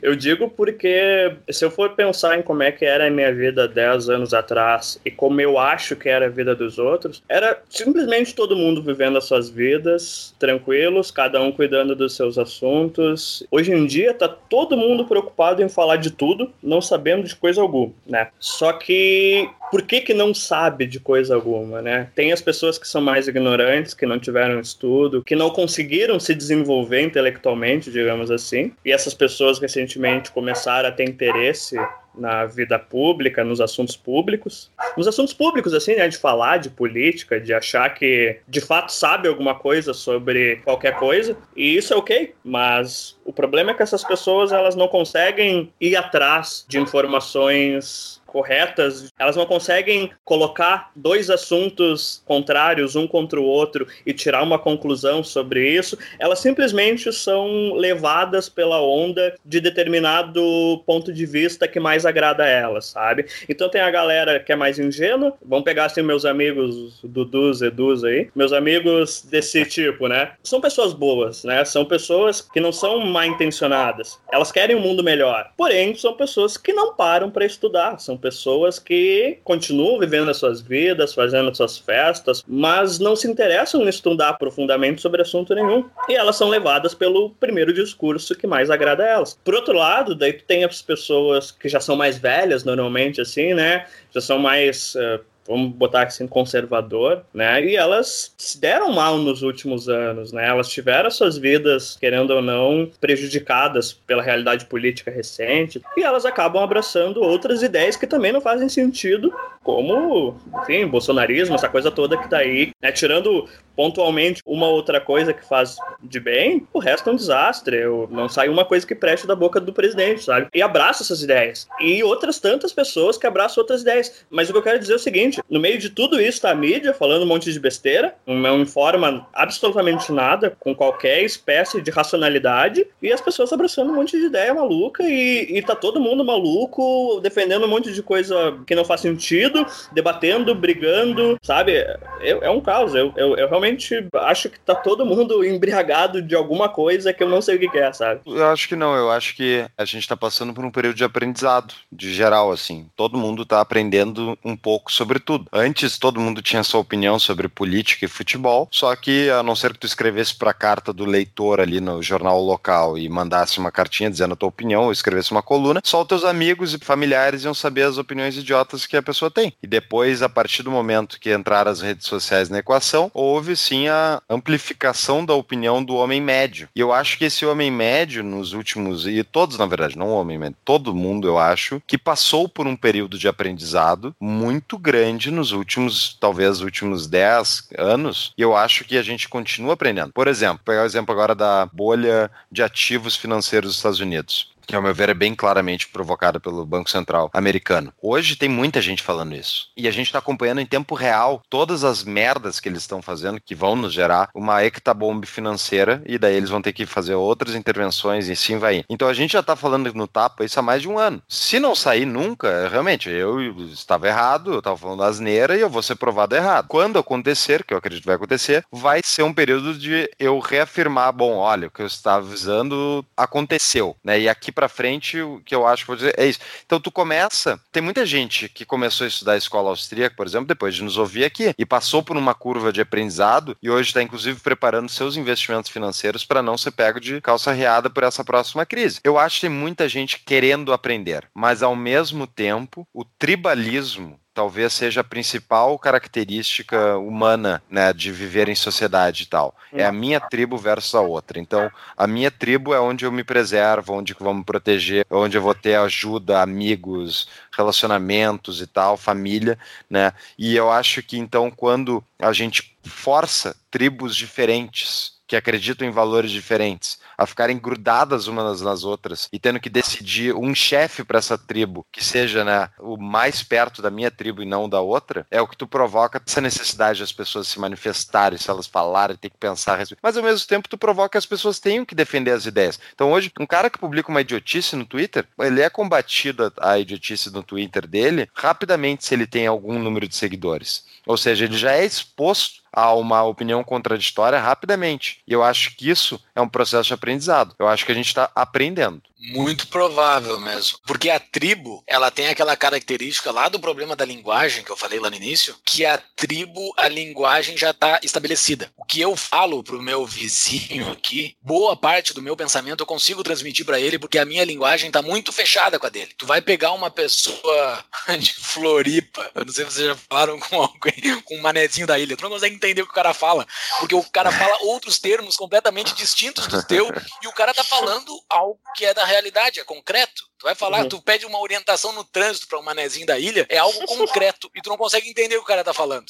Eu digo porque se eu for pensar em como é que era a minha vida 10 anos atrás e como eu acho que era a vida dos outros, era simplesmente todo mundo vivendo as suas vidas, tranquilos, cada um cuidando dos seus assuntos. Hoje em dia tá todo mundo preocupado em falar de tudo, não sabendo de coisa alguma, né? Só que por que que não sabe de coisa alguma, né? Tem as pessoas que são mais ignorantes, que não tiveram estudo, que não conseguiram se desenvolver desenvolver intelectualmente, digamos assim. E essas pessoas recentemente começaram a ter interesse na vida pública, nos assuntos públicos. Nos assuntos públicos, assim, né? De falar de política, de achar que de fato sabe alguma coisa sobre qualquer coisa. E isso é ok, mas o problema é que essas pessoas elas não conseguem ir atrás de informações corretas, elas não conseguem colocar dois assuntos contrários um contra o outro e tirar uma conclusão sobre isso, elas simplesmente são levadas pela onda de determinado ponto de vista que mais agrada a elas, sabe? Então tem a galera que é mais ingênua, vamos pegar assim meus amigos Dudus, Edus aí, meus amigos desse tipo, né? São pessoas boas, né? São pessoas que não são mal intencionadas. Elas querem um mundo melhor. Porém, são pessoas que não param para estudar, são pessoas que continuam vivendo as suas vidas, fazendo as suas festas, mas não se interessam em estudar profundamente sobre assunto nenhum. E elas são levadas pelo primeiro discurso que mais agrada a elas. Por outro lado, daí tu tem as pessoas que já são mais velhas, normalmente, assim, né? Já são mais. Uh, vamos botar assim, conservador, né? E elas se deram mal nos últimos anos, né? Elas tiveram suas vidas, querendo ou não, prejudicadas pela realidade política recente, e elas acabam abraçando outras ideias que também não fazem sentido, como, enfim, bolsonarismo, essa coisa toda que tá aí, né? Tirando pontualmente uma outra coisa que faz de bem, o resto é um desastre. Eu, não sai uma coisa que preste da boca do presidente, sabe? E abraça essas ideias. E outras tantas pessoas que abraçam outras ideias. Mas o que eu quero dizer é o seguinte: no meio de tudo isso tá a mídia falando um monte de besteira, não informa absolutamente nada com qualquer espécie de racionalidade, e as pessoas abraçando um monte de ideia maluca e, e tá todo mundo maluco, defendendo um monte de coisa que não faz sentido, debatendo, brigando, sabe? É, é um caos. Eu, eu, eu realmente realmente acho que tá todo mundo embriagado de alguma coisa que eu não sei o que é, sabe? Eu acho que não, eu acho que a gente tá passando por um período de aprendizado, de geral, assim. Todo mundo tá aprendendo um pouco sobre tudo. Antes, todo mundo tinha sua opinião sobre política e futebol, só que a não ser que tu escrevesse pra carta do leitor ali no jornal local e mandasse uma cartinha dizendo a tua opinião, ou escrevesse uma coluna, só os teus amigos e familiares iam saber as opiniões idiotas que a pessoa tem. E depois, a partir do momento que entraram as redes sociais na equação, houve sim a amplificação da opinião do homem médio. E eu acho que esse homem médio, nos últimos. E todos, na verdade, não o homem médio, todo mundo, eu acho, que passou por um período de aprendizado muito grande nos últimos, talvez, últimos 10 anos. E eu acho que a gente continua aprendendo. Por exemplo, pegar o exemplo agora da bolha de ativos financeiros dos Estados Unidos que ao meu ver é bem claramente provocada pelo Banco Central americano. Hoje tem muita gente falando isso. E a gente está acompanhando em tempo real todas as merdas que eles estão fazendo, que vão nos gerar uma hectabomba financeira, e daí eles vão ter que fazer outras intervenções e sim vai. Então a gente já está falando no tapa isso há mais de um ano. Se não sair nunca, realmente, eu estava errado, eu estava falando asneira e eu vou ser provado errado. Quando acontecer, que eu acredito que vai acontecer, vai ser um período de eu reafirmar, bom, olha, o que eu estava avisando aconteceu, né? E aqui para frente, o que eu acho que vou dizer é isso. Então tu começa, tem muita gente que começou a estudar a escola austríaca, por exemplo, depois de nos ouvir aqui, e passou por uma curva de aprendizado e hoje está inclusive preparando seus investimentos financeiros para não ser pego de calça riada por essa próxima crise. Eu acho que tem muita gente querendo aprender, mas ao mesmo tempo, o tribalismo talvez seja a principal característica humana, né, de viver em sociedade e tal. É a minha tribo versus a outra. Então, a minha tribo é onde eu me preservo, onde eu vou me proteger, onde eu vou ter ajuda, amigos, relacionamentos e tal, família, né? E eu acho que então quando a gente força tribos diferentes que acreditam em valores diferentes a ficarem grudadas umas nas outras e tendo que decidir um chefe para essa tribo que seja né, o mais perto da minha tribo e não da outra, é o que tu provoca essa necessidade das pessoas se manifestarem, se elas falarem, ter que pensar. Mas ao mesmo tempo tu provoca que as pessoas tenham que defender as ideias. Então hoje, um cara que publica uma idiotice no Twitter, ele é combatido a idiotice no Twitter dele rapidamente se ele tem algum número de seguidores. Ou seja, ele já é exposto a uma opinião contraditória rapidamente. E eu acho que isso é um processo de aprendizado. Eu acho que a gente está aprendendo. Muito provável mesmo. Porque a tribo, ela tem aquela característica lá do problema da linguagem, que eu falei lá no início, que a tribo, a linguagem já está estabelecida. O que eu falo pro meu vizinho aqui, boa parte do meu pensamento eu consigo transmitir para ele, porque a minha linguagem está muito fechada com a dele. Tu vai pegar uma pessoa de Floripa, eu não sei se vocês já falaram com alguém, com um manezinho da ilha, tu não consegue entender o que o cara fala, porque o cara fala outros termos completamente distintos do teu, e o cara tá falando algo que é da realidade, é concreto. Tu vai falar, uhum. tu pede uma orientação no trânsito para um manezinho da ilha, é algo concreto e tu não consegue entender o que o cara tá falando.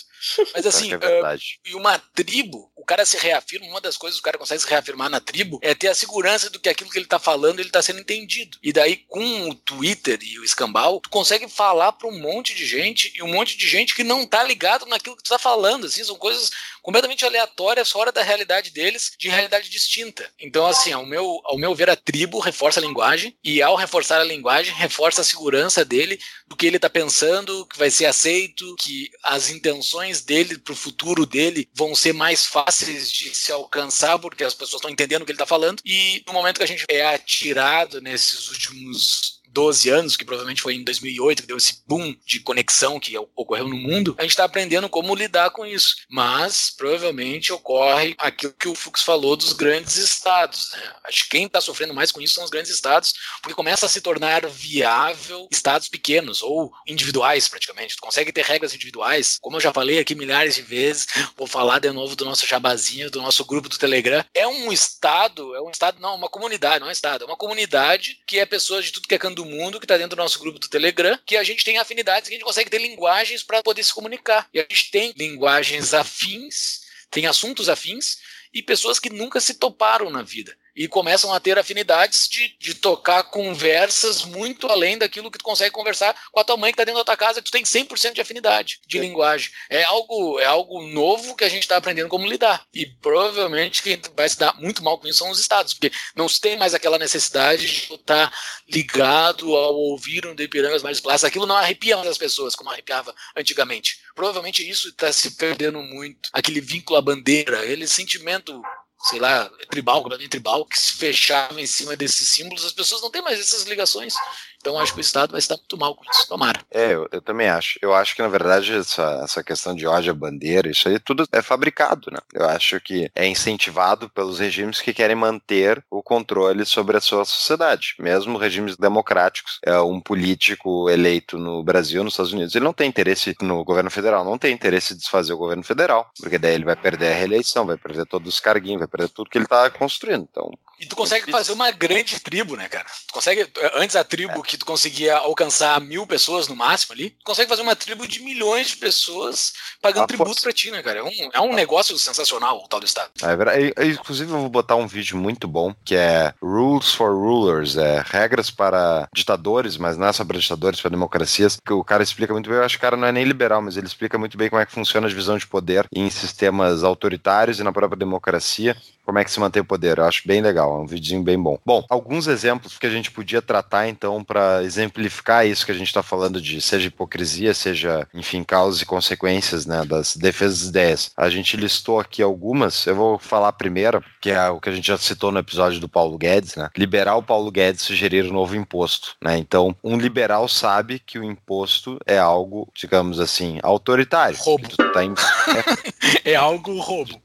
Mas assim, é uh, e uma tribo, o cara se reafirma, uma das coisas que o cara consegue se reafirmar na tribo é ter a segurança do que aquilo que ele tá falando, ele tá sendo entendido. E daí com o Twitter e o escambau, tu consegue falar para um monte de gente e um monte de gente que não tá ligado naquilo que tu tá falando, assim, são coisas completamente aleatórias fora da realidade deles, de realidade distinta. Então assim, ao meu, ao meu ver a tribo reforça a linguagem e ao reforçar a linguagem reforça a segurança dele do que ele está pensando, que vai ser aceito, que as intenções dele para o futuro dele vão ser mais fáceis de se alcançar porque as pessoas estão entendendo o que ele está falando. E no momento que a gente é atirado nesses últimos 12 anos, que provavelmente foi em 2008 que deu esse boom de conexão que ocorreu no mundo, a gente está aprendendo como lidar com isso. Mas provavelmente ocorre aquilo que o Fux falou dos grandes estados. Né? Acho que quem está sofrendo mais com isso são os grandes estados, porque começa a se tornar viável estados pequenos ou individuais, praticamente. Tu consegue ter regras individuais, como eu já falei aqui milhares de vezes, vou falar de novo do nosso jabazinho, do nosso grupo do Telegram. É um estado, é um estado, não, uma comunidade, não é um estado, é uma comunidade que é pessoas de tudo que é canto do mundo que está dentro do nosso grupo do Telegram, que a gente tem afinidades, que a gente consegue ter linguagens para poder se comunicar. E a gente tem linguagens afins, tem assuntos afins e pessoas que nunca se toparam na vida e começam a ter afinidades de, de tocar conversas muito além daquilo que tu consegue conversar com a tua mãe que está dentro da tua casa, que tu tem 100% de afinidade de linguagem. É algo, é algo novo que a gente está aprendendo como lidar. E provavelmente quem vai se dar muito mal com isso são os estados, porque não se tem mais aquela necessidade de estar ligado ao ouvir um de Ipirangas mais plásticos. Aquilo não arrepia mais as pessoas como arrepiava antigamente. Provavelmente isso está se perdendo muito. Aquele vínculo à bandeira, aquele sentimento sei lá, tribal, completamente tribal, que se fechava em cima desses símbolos, as pessoas não têm mais essas ligações. Então acho que o Estado vai estar muito mal com isso, tomara. É, eu, eu, também acho. Eu acho que, na verdade, essa, essa questão de ódio à bandeira, isso aí tudo é fabricado, né? Eu acho que é incentivado pelos regimes que querem manter o controle sobre a sua sociedade. Mesmo regimes democráticos, é um político eleito no Brasil, nos Estados Unidos, ele não tem interesse no governo federal, não tem interesse em desfazer o governo federal, porque daí ele vai perder a reeleição, vai perder todos os carguinhos, vai perder tudo que ele está construindo. Então, e tu consegue fazer uma grande tribo, né, cara? Tu consegue, antes a tribo é. que tu conseguia alcançar mil pessoas no máximo ali, tu consegue fazer uma tribo de milhões de pessoas pagando ah, tributo pra ti, né, cara? É um, é um negócio sensacional o tal do Estado. É verdade. Inclusive, eu vou botar um vídeo muito bom, que é Rules for Rulers, é regras para ditadores, mas não é só para ditadores, para democracias, que o cara explica muito bem. Eu acho que o cara não é nem liberal, mas ele explica muito bem como é que funciona a divisão de poder em sistemas autoritários e na própria democracia como é que se mantém o poder. Eu acho bem legal, é um videozinho bem bom. Bom, alguns exemplos que a gente podia tratar então para exemplificar isso que a gente está falando de seja hipocrisia, seja, enfim, causas e consequências né, das defesas das ideias. A gente listou aqui algumas, eu vou falar a primeira, que é o que a gente já citou no episódio do Paulo Guedes, né? Liberar o Paulo Guedes sugerir um novo imposto, né? Então, um liberal sabe que o imposto é algo, digamos assim, autoritário. Roubo. Tá em... é... é algo roubo.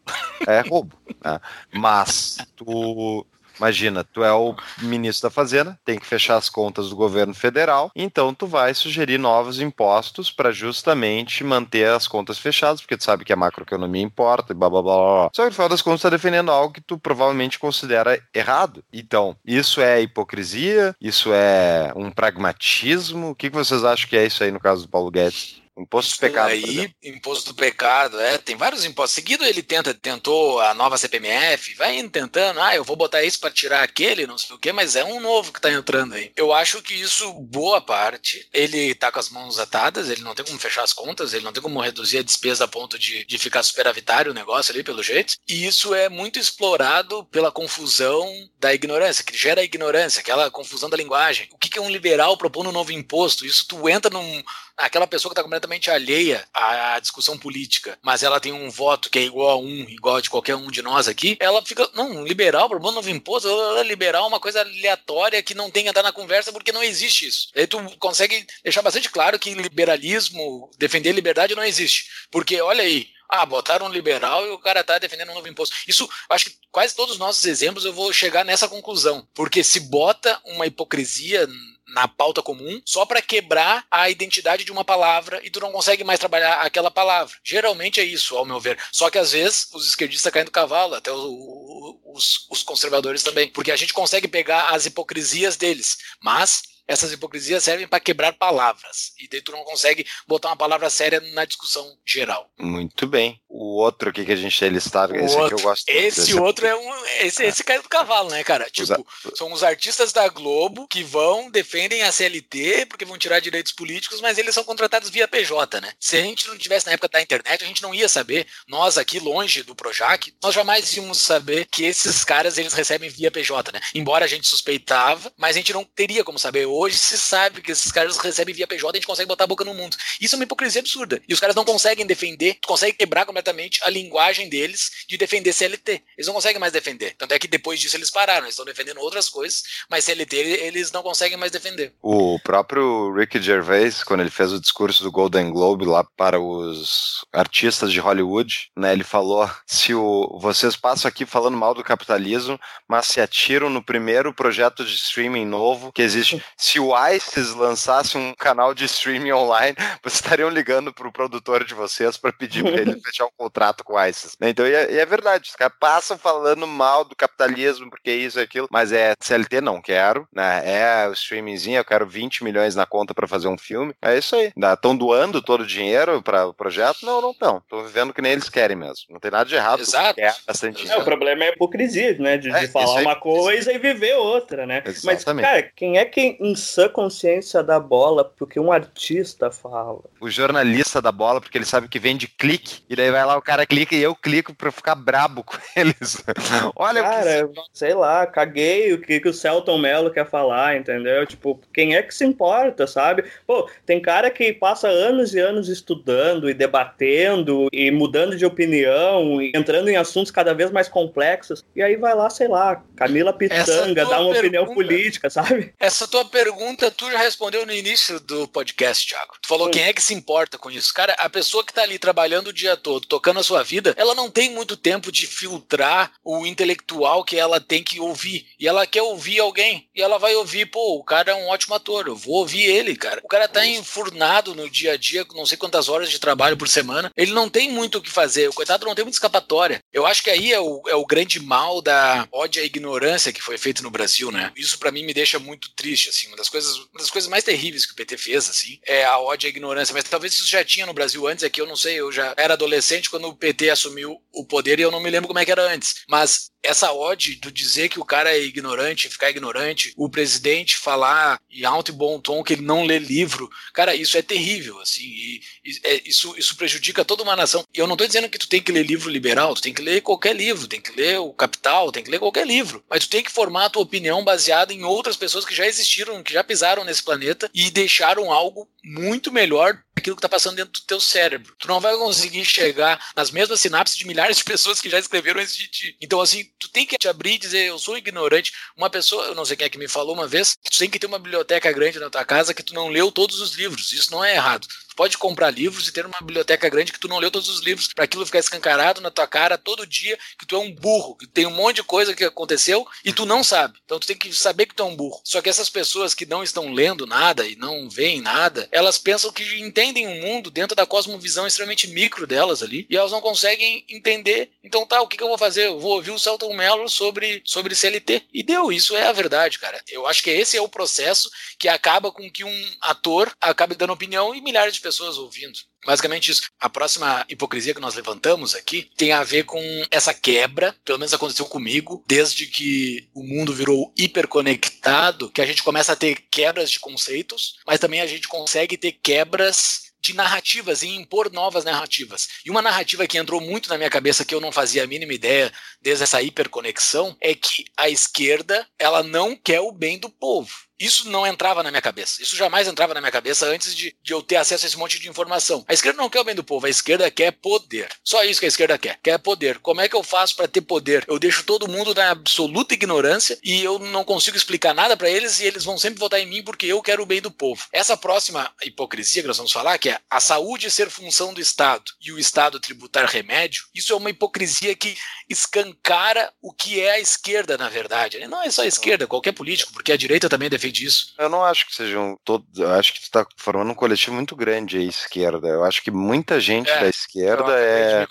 É roubo. Né? Mas tu Imagina, tu é o ministro da Fazenda, tem que fechar as contas do governo federal, então tu vai sugerir novos impostos para justamente manter as contas fechadas, porque tu sabe que a macroeconomia importa e blá blá blá. blá. Só que no final das contas tá defendendo algo que tu provavelmente considera errado. Então, isso é hipocrisia? Isso é um pragmatismo? O que vocês acham que é isso aí no caso do Paulo Guedes? Imposto do pecado. Aí, imposto do pecado, é, tem vários impostos. Seguido ele tenta, tentou a nova CPMF, vai indo tentando, ah, eu vou botar isso para tirar aquele, não sei o quê, mas é um novo que tá entrando aí. Eu acho que isso, boa parte, ele tá com as mãos atadas, ele não tem como fechar as contas, ele não tem como reduzir a despesa a ponto de, de ficar superavitário o negócio ali, pelo jeito. E isso é muito explorado pela confusão da ignorância, que gera a ignorância, aquela confusão da linguagem. O que, que é um liberal propondo um novo imposto? Isso tu entra num, aquela pessoa que está completamente alheia à discussão política, mas ela tem um voto que é igual a um, igual a de qualquer um de nós aqui, ela fica, não, liberal, problema novo imposto, liberal é uma coisa aleatória que não tem que andar na conversa porque não existe isso. Aí tu consegue deixar bastante claro que liberalismo, defender liberdade não existe. Porque, olha aí, ah, botaram um liberal e o cara tá defendendo um novo imposto. Isso, acho que quase todos os nossos exemplos eu vou chegar nessa conclusão. Porque se bota uma hipocrisia na pauta comum só para quebrar a identidade de uma palavra e tu não consegue mais trabalhar aquela palavra. Geralmente é isso, ao meu ver. Só que às vezes os esquerdistas caem do cavalo, até os, os conservadores também, porque a gente consegue pegar as hipocrisias deles, mas essas hipocrisias servem para quebrar palavras. E daí tu não consegue botar uma palavra séria na discussão geral. Muito bem. O outro aqui que a gente tem listado, esse outro, aqui eu gosto Esse desse... outro é um. Esse, é. esse cai do cavalo, né, cara? Tipo, são os artistas da Globo que vão, defendem a CLT porque vão tirar direitos políticos, mas eles são contratados via PJ, né? Se a gente não tivesse na época da internet, a gente não ia saber. Nós aqui, longe do Projac, nós jamais íamos saber que esses caras eles recebem via PJ, né? Embora a gente suspeitava, mas a gente não teria como saber hoje se sabe que esses caras recebem via PJ, a gente consegue botar a boca no mundo. Isso é uma hipocrisia absurda. E os caras não conseguem defender, conseguem quebrar completamente a linguagem deles de defender CLT. Eles não conseguem mais defender. Tanto é que depois disso eles pararam, eles estão defendendo outras coisas, mas CLT eles não conseguem mais defender. O próprio Ricky Gervais, quando ele fez o discurso do Golden Globe lá para os artistas de Hollywood, né, ele falou: se o, vocês passam aqui falando mal do capitalismo, mas se atiram no primeiro projeto de streaming novo que existe. Se o ISIS lançasse um canal de streaming online, vocês estariam ligando para o produtor de vocês para pedir para ele fechar um contrato com o ISIS. Né? Então, e é, e é, verdade, os caras passam falando mal do capitalismo, porque isso e aquilo, mas é CLT, não quero, né? É o streamingzinho, eu quero 20 milhões na conta para fazer um filme. É isso aí. Estão doando todo o dinheiro para o projeto? Não, não estão. Estão vivendo que nem eles querem mesmo. Não tem nada de errado. Exato. É, bastante é, o problema é a hipocrisia, né? De, é, de falar uma coisa e viver outra, né? Exatamente. Mas, cara, quem é quem em sã consciência da bola porque um artista fala. O jornalista da bola, porque ele sabe que vem de clique, e daí vai lá, o cara clica e eu clico pra ficar brabo com eles. Olha, cara, que... sei lá, caguei o que, que o Celton Mello quer falar, entendeu? Tipo, quem é que se importa, sabe? Pô, tem cara que passa anos e anos estudando e debatendo e mudando de opinião e entrando em assuntos cada vez mais complexos, e aí vai lá, sei lá, Camila Pitanga, dá uma pergunta, opinião política, sabe? Essa tua pergunta tu já respondeu no início do podcast, Thiago. Tu falou Sim. quem é que se importa com isso. Cara, a pessoa que tá ali trabalhando o dia todo, tocando a sua vida, ela não tem muito tempo de filtrar o intelectual que ela tem que ouvir. E ela quer ouvir alguém. E ela vai ouvir, pô, o cara é um ótimo ator, eu vou ouvir ele, cara. O cara tá enfurnado no dia a dia, com não sei quantas horas de trabalho por semana. Ele não tem muito o que fazer. O coitado não tem muita escapatória. Eu acho que aí é o, é o grande mal da ódio à ignorância que foi feito no Brasil, né? Isso para mim me deixa muito triste, assim. Uma das coisas, uma das coisas mais terríveis que o PT fez, assim, é a ódio à ignorância. Mas talvez isso já tinha no Brasil antes, é que eu não sei, eu já era adolescente quando o PT assumiu o poder e eu não me lembro como é que era antes. Mas essa ode do dizer que o cara é ignorante, ficar ignorante, o presidente falar em alto e bom tom que ele não lê livro, cara, isso é terrível, assim, e, e é, isso, isso prejudica toda uma nação. E eu não tô dizendo que tu tem que ler livro liberal, tu tem que ler qualquer livro, tem que ler o Capital, tem que ler qualquer livro, mas tu tem que formar a tua opinião baseada em outras pessoas que já existiram, que já pisaram nesse planeta e deixaram algo muito melhor aquilo que está passando dentro do teu cérebro. Tu não vai conseguir chegar nas mesmas sinapses de milhares de pessoas que já escreveram antes de ti. Então, assim, tu tem que te abrir e dizer, eu sou ignorante. Uma pessoa, eu não sei quem é que me falou uma vez, tu tem que ter uma biblioteca grande na tua casa que tu não leu todos os livros. Isso não é errado. Tu pode comprar livros e ter uma biblioteca grande que tu não leu todos os livros, para aquilo ficar escancarado na tua cara todo dia que tu é um burro, que tem um monte de coisa que aconteceu e tu não sabe. Então tu tem que saber que tu é um burro. Só que essas pessoas que não estão lendo nada e não veem nada, elas pensam que entendem o mundo dentro da cosmovisão extremamente micro delas ali e elas não conseguem entender. Então tá, o que, que eu vou fazer? Eu vou ouvir o Celton Mello sobre, sobre CLT. E deu, isso é a verdade, cara. Eu acho que esse é o processo que acaba com que um ator acabe dando opinião e milhares de pessoas ouvindo. Basicamente isso. A próxima hipocrisia que nós levantamos aqui tem a ver com essa quebra, pelo menos aconteceu comigo, desde que o mundo virou hiperconectado, que a gente começa a ter quebras de conceitos, mas também a gente consegue ter quebras de narrativas e impor novas narrativas. E uma narrativa que entrou muito na minha cabeça que eu não fazia a mínima ideia desde essa hiperconexão é que a esquerda, ela não quer o bem do povo. Isso não entrava na minha cabeça. Isso jamais entrava na minha cabeça antes de, de eu ter acesso a esse monte de informação. A esquerda não quer o bem do povo, a esquerda quer poder. Só isso que a esquerda quer. Quer poder. Como é que eu faço para ter poder? Eu deixo todo mundo na absoluta ignorância e eu não consigo explicar nada para eles e eles vão sempre votar em mim porque eu quero o bem do povo. Essa próxima hipocrisia que nós vamos falar, que é a saúde ser função do Estado e o Estado tributar remédio, isso é uma hipocrisia que escancara o que é a esquerda, na verdade. Não é só a esquerda, qualquer político, porque a direita também defende disso. Eu não acho que sejam todos. Eu acho que tu tá formando um coletivo muito grande aí, esquerda. Eu acho que muita gente é, da esquerda é.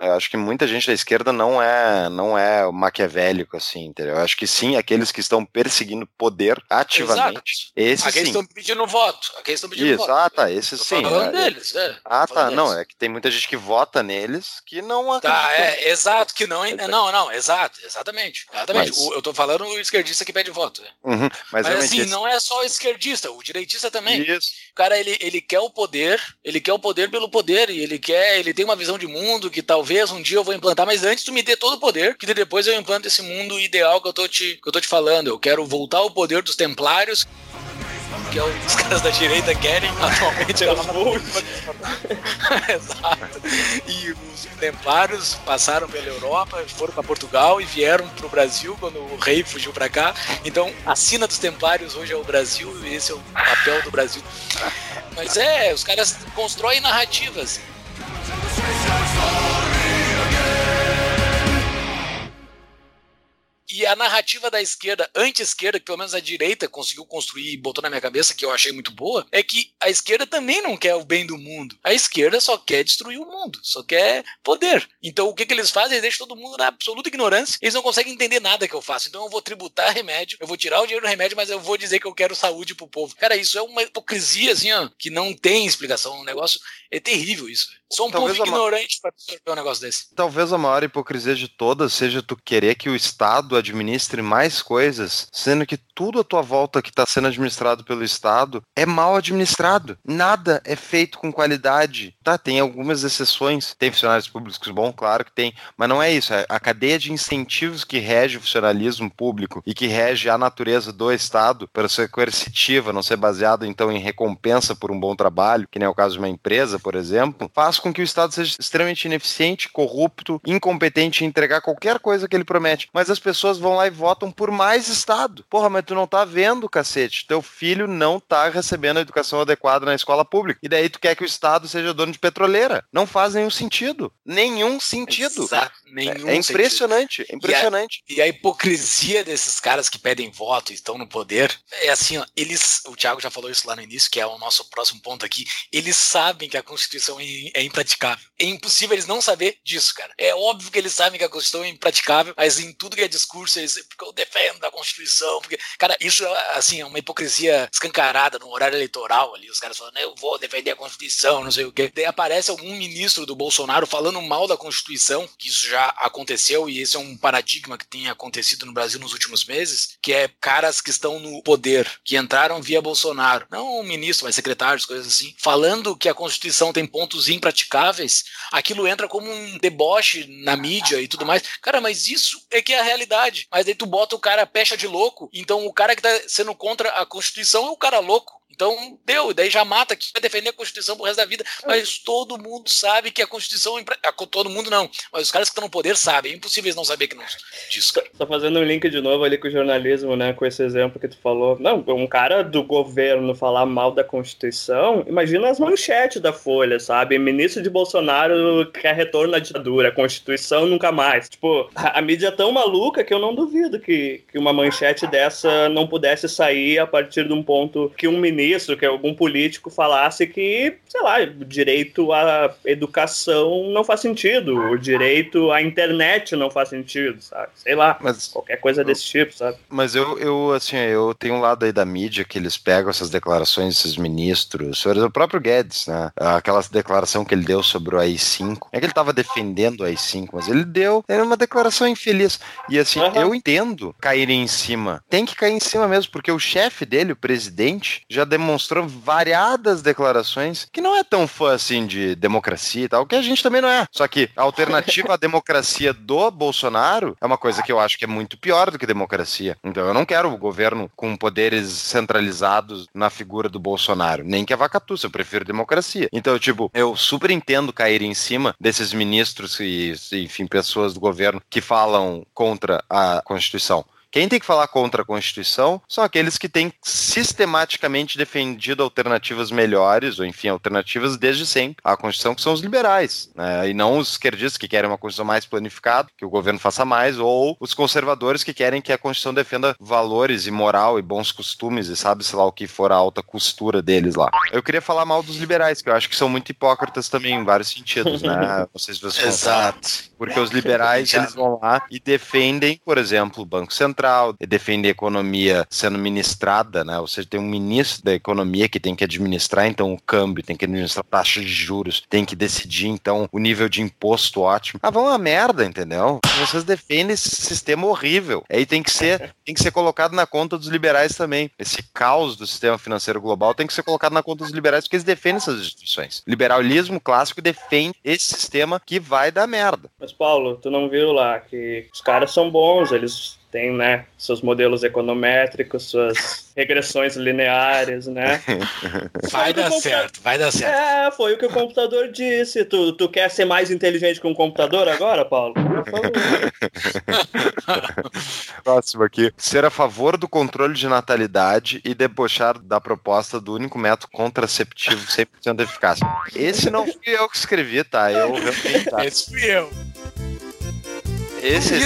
Eu acho que muita gente da esquerda não é não é maquiavélico assim, entendeu? Eu acho que sim, aqueles que estão perseguindo poder ativamente. Exato. Esses aqueles sim. estão pedindo voto. Aqueles estão pedindo Isso, voto. ah, tá, esses Tô sim. falando é. deles, é. Ah, tá, falando não, deles. é que tem muita gente que vota neles que não Tá, é, exato, que não. Não, não, exato, exatamente. Exatamente. Mas- O- eu tô falando o esquerdista que pede voto. é. Uhum, mas, Mas, assim, esse- não é só o esquerdista, o direitista também. Isso. O cara, ele, ele quer o poder, ele quer o poder pelo poder, e ele quer, ele tem uma visão de mundo que talvez um dia eu vou implantar, mas antes tu me dê todo o poder, que depois eu implanto esse mundo ideal que eu tô te, que eu tô te falando. Eu quero voltar ao poder dos templários, que é o que os caras da direita querem atualmente. é o- Exato. E os templários passaram pela Europa, foram para Portugal e vieram para o Brasil quando o rei fugiu para cá. Então, a sina dos templários hoje é o Brasil e esse é o papel do Brasil. Mas é, os caras constroem narrativas. E a narrativa da esquerda, anti-esquerda, que pelo menos a direita conseguiu construir e botou na minha cabeça, que eu achei muito boa, é que a esquerda também não quer o bem do mundo. A esquerda só quer destruir o mundo, só quer poder. Então o que, que eles fazem? Eles deixam todo mundo na absoluta ignorância. Eles não conseguem entender nada que eu faço. Então eu vou tributar remédio, eu vou tirar o dinheiro do remédio, mas eu vou dizer que eu quero saúde pro povo. Cara, isso é uma hipocrisia, assim, ó, que não tem explicação. Um negócio. É terrível isso. Sou um Talvez povo a ma- ignorante pra absorver um negócio desse. Talvez a maior hipocrisia de todas seja tu querer que o Estado administre mais coisas, sendo que tudo à tua volta que está sendo administrado pelo Estado é mal administrado. Nada é feito com qualidade. Tá, tem algumas exceções. Tem funcionários públicos bom, claro que tem, mas não é isso. É a cadeia de incentivos que rege o funcionalismo público e que rege a natureza do Estado para ser coercitiva, não ser baseado então em recompensa por um bom trabalho, que nem é o caso de uma empresa, por exemplo, faz com que o Estado seja extremamente ineficiente, corrupto, incompetente em entregar qualquer coisa que ele promete. Mas as pessoas vão lá e votam por mais Estado. Porra, mas tu não tá vendo, cacete. Teu filho não tá recebendo a educação adequada na escola pública. E daí tu quer que o Estado seja dono de petroleira. Não faz nenhum sentido. Nenhum sentido. Exato, É, nenhum é impressionante, é impressionante. E a hipocrisia desses caras que pedem voto e estão no poder é assim, ó, eles, o Thiago já falou isso lá no início, que é o nosso próximo ponto aqui, eles sabem que a Constituição é é impraticável. É impossível eles não saber disso, cara. É óbvio que eles sabem que a Constituição é impraticável, mas em tudo que é discurso, eles, porque eu defendo a Constituição, porque, cara, isso assim, é uma hipocrisia escancarada no horário eleitoral ali, os caras falando, eu vou defender a Constituição, não sei o quê. Daí aparece algum ministro do Bolsonaro falando mal da Constituição, que isso já aconteceu e esse é um paradigma que tem acontecido no Brasil nos últimos meses, que é caras que estão no poder, que entraram via Bolsonaro, não um ministro, mas secretários, coisas assim, falando que a Constituição tem pontos impraticáveis, aquilo entra como um deboche na mídia e tudo mais. Cara, mas isso é que é a realidade. Mas aí tu bota o cara pecha de louco, então o cara que tá sendo contra a Constituição é o cara louco. Então, deu, daí já mata que vai defender a Constituição pro resto da vida. Mas todo mundo sabe que a Constituição. é impra- a- Todo mundo não. Mas os caras que estão no poder sabem. É impossível eles não saber que não disso. Só fazendo um link de novo ali com o jornalismo, né? Com esse exemplo que tu falou. Não, um cara do governo falar mal da Constituição, imagina as manchetes da Folha, sabe? Ministro de Bolsonaro quer retorno à ditadura, Constituição nunca mais. Tipo, a, a mídia é tão maluca que eu não duvido que, que uma manchete dessa não pudesse sair a partir de um ponto que um ministro ministro, que algum político falasse que, sei lá, o direito à educação não faz sentido, o direito à internet não faz sentido, sabe? Sei lá, Mas, qualquer coisa desse tipo, sabe? mas eu, eu, assim, eu tenho um lado aí da mídia que eles pegam essas declarações desses ministros, o próprio Guedes, né? Aquela declaração que ele deu sobre o AI-5. É que ele estava defendendo o AI-5, mas ele deu, era uma declaração infeliz. E assim, Aham. eu entendo cair em cima. Tem que cair em cima mesmo, porque o chefe dele, o presidente, já demonstrou variadas declarações que não é tão fã assim de democracia e tal, que a gente também não é. Só que a alternativa à democracia do Bolsonaro é uma coisa que eu acho que é muito pior do que democracia. Então eu não quero o governo com poderes centralizados na figura do Bolsonaro, nem que a vacatuça, eu prefiro democracia. Então, tipo, eu super entendo cair em cima desses ministros e, enfim, pessoas do governo que falam contra a Constituição. Quem tem que falar contra a Constituição são aqueles que têm sistematicamente defendido alternativas melhores, ou enfim, alternativas desde sempre à Constituição, que são os liberais, né? e não os esquerdistas que querem uma Constituição mais planificada, que o governo faça mais, ou os conservadores que querem que a Constituição defenda valores e moral e bons costumes, e sabe-se lá o que for a alta costura deles lá. Eu queria falar mal dos liberais, que eu acho que são muito hipócritas também em vários sentidos, né? Sei se. Exato. Porque os liberais, eles vão lá e defendem, por exemplo, o Banco Central, e defendem a economia sendo ministrada, né? Ou seja, tem um ministro da economia que tem que administrar, então, o câmbio, tem que administrar a taxa de juros, tem que decidir, então, o nível de imposto ótimo. Ah, vão a merda, entendeu? Vocês defendem esse sistema horrível. Aí tem que ser, tem que ser colocado na conta dos liberais também. Esse caos do sistema financeiro global tem que ser colocado na conta dos liberais, porque eles defendem essas instituições. Liberalismo clássico defende esse sistema que vai dar merda. Mas, Paulo, tu não viu lá que os caras são bons, eles têm, né, seus modelos econométricos, suas regressões lineares, né? Vai dar Qualquer- certo, vai dar certo. É, foi o que o computador disse. Tu, tu quer ser mais inteligente que um computador agora, Paulo? Próximo aqui. Ser a favor do controle de natalidade e debochar da proposta do único método contraceptivo 100% eficaz. Esse não fui eu que escrevi, tá? Eu realmente. Tá. Esse fui eu. Esse é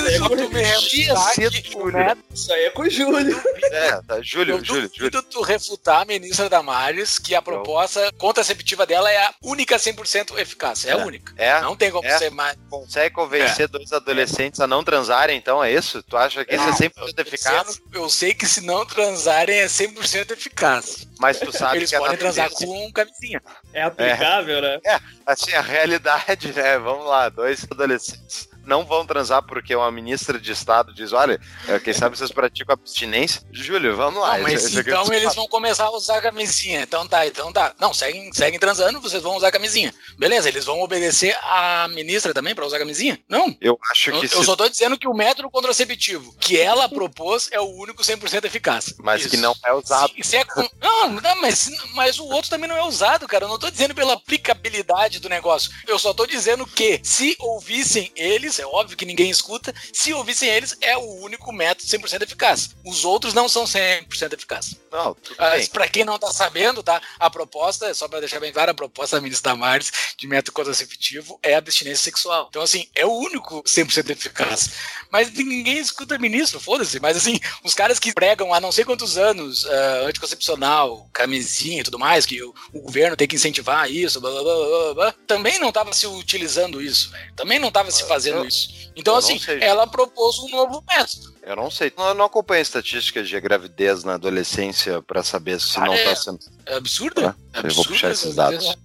que o Júlio. Isso aí é com o Júlio. É, tá. Júlio, Eu Júlio, Júlio. tu refutar a ministra Damares que a proposta contraceptiva dela é a única 100% eficaz. É, a É. única. É? Não tem como É. ser mais. Consegue convencer dois adolescentes a não transarem, então? É isso? Tu acha que isso é 100% eficaz? Eu sei que se não transarem é 100% eficaz. Mas tu sabe Eles que a podem transar com camisinha. É aplicável, né? Assim, a realidade, né? Vamos lá, dois adolescentes não vão transar porque uma ministra de Estado diz: olha, eh, quem sabe vocês praticam abstinência. Júlio, vamos lá. Não, mas esse aqui- então eles vão começar a usar camisinha. Então tá, então tá. Não, seguem, seguem transando, vocês vão usar camisinha. Beleza, eles vão obedecer a ministra também pra usar camisinha? Não. Eu acho Eu, que eu se- só tô dizendo que o método contraceptivo que ela propôs é o único 100% eficaz. Mas Isso. que não é usado. Se, se é com- não, não, mas, mas o outro também não é usado, cara. Eu não tô dizendo pela aplicabilidade do negócio. Eu só tô dizendo que se ouvissem eles, é óbvio que ninguém escuta, se ouvissem eles, é o único método 100% eficaz. Os outros não são 100% eficazes. Não, tudo Ah, bem. Pra quem não tá sabendo, tá? A proposta, só pra deixar bem claro, a proposta da ministra Damares de método contraceptivo é a abstinência sexual. Então, assim, é o único 100% eficaz. Mas ninguém escuta ministro, foda-se. Mas, assim, os caras que pregam há não sei quantos anos ah, anticoncepcional, camisinha e tudo mais, que o, o governo tem que incentivar isso, blá, blá, blá, blá, blá, também não tava se utilizando isso, velho. Também não tava se fazendo eu- Então, assim, sei. ela propôs um novo método. Eu não sei. Eu não acompanho estatísticas de gravidez na adolescência pra saber se não Ah, é. tá sendo. É absurdo. É eu vou absurdo puxar esses dados.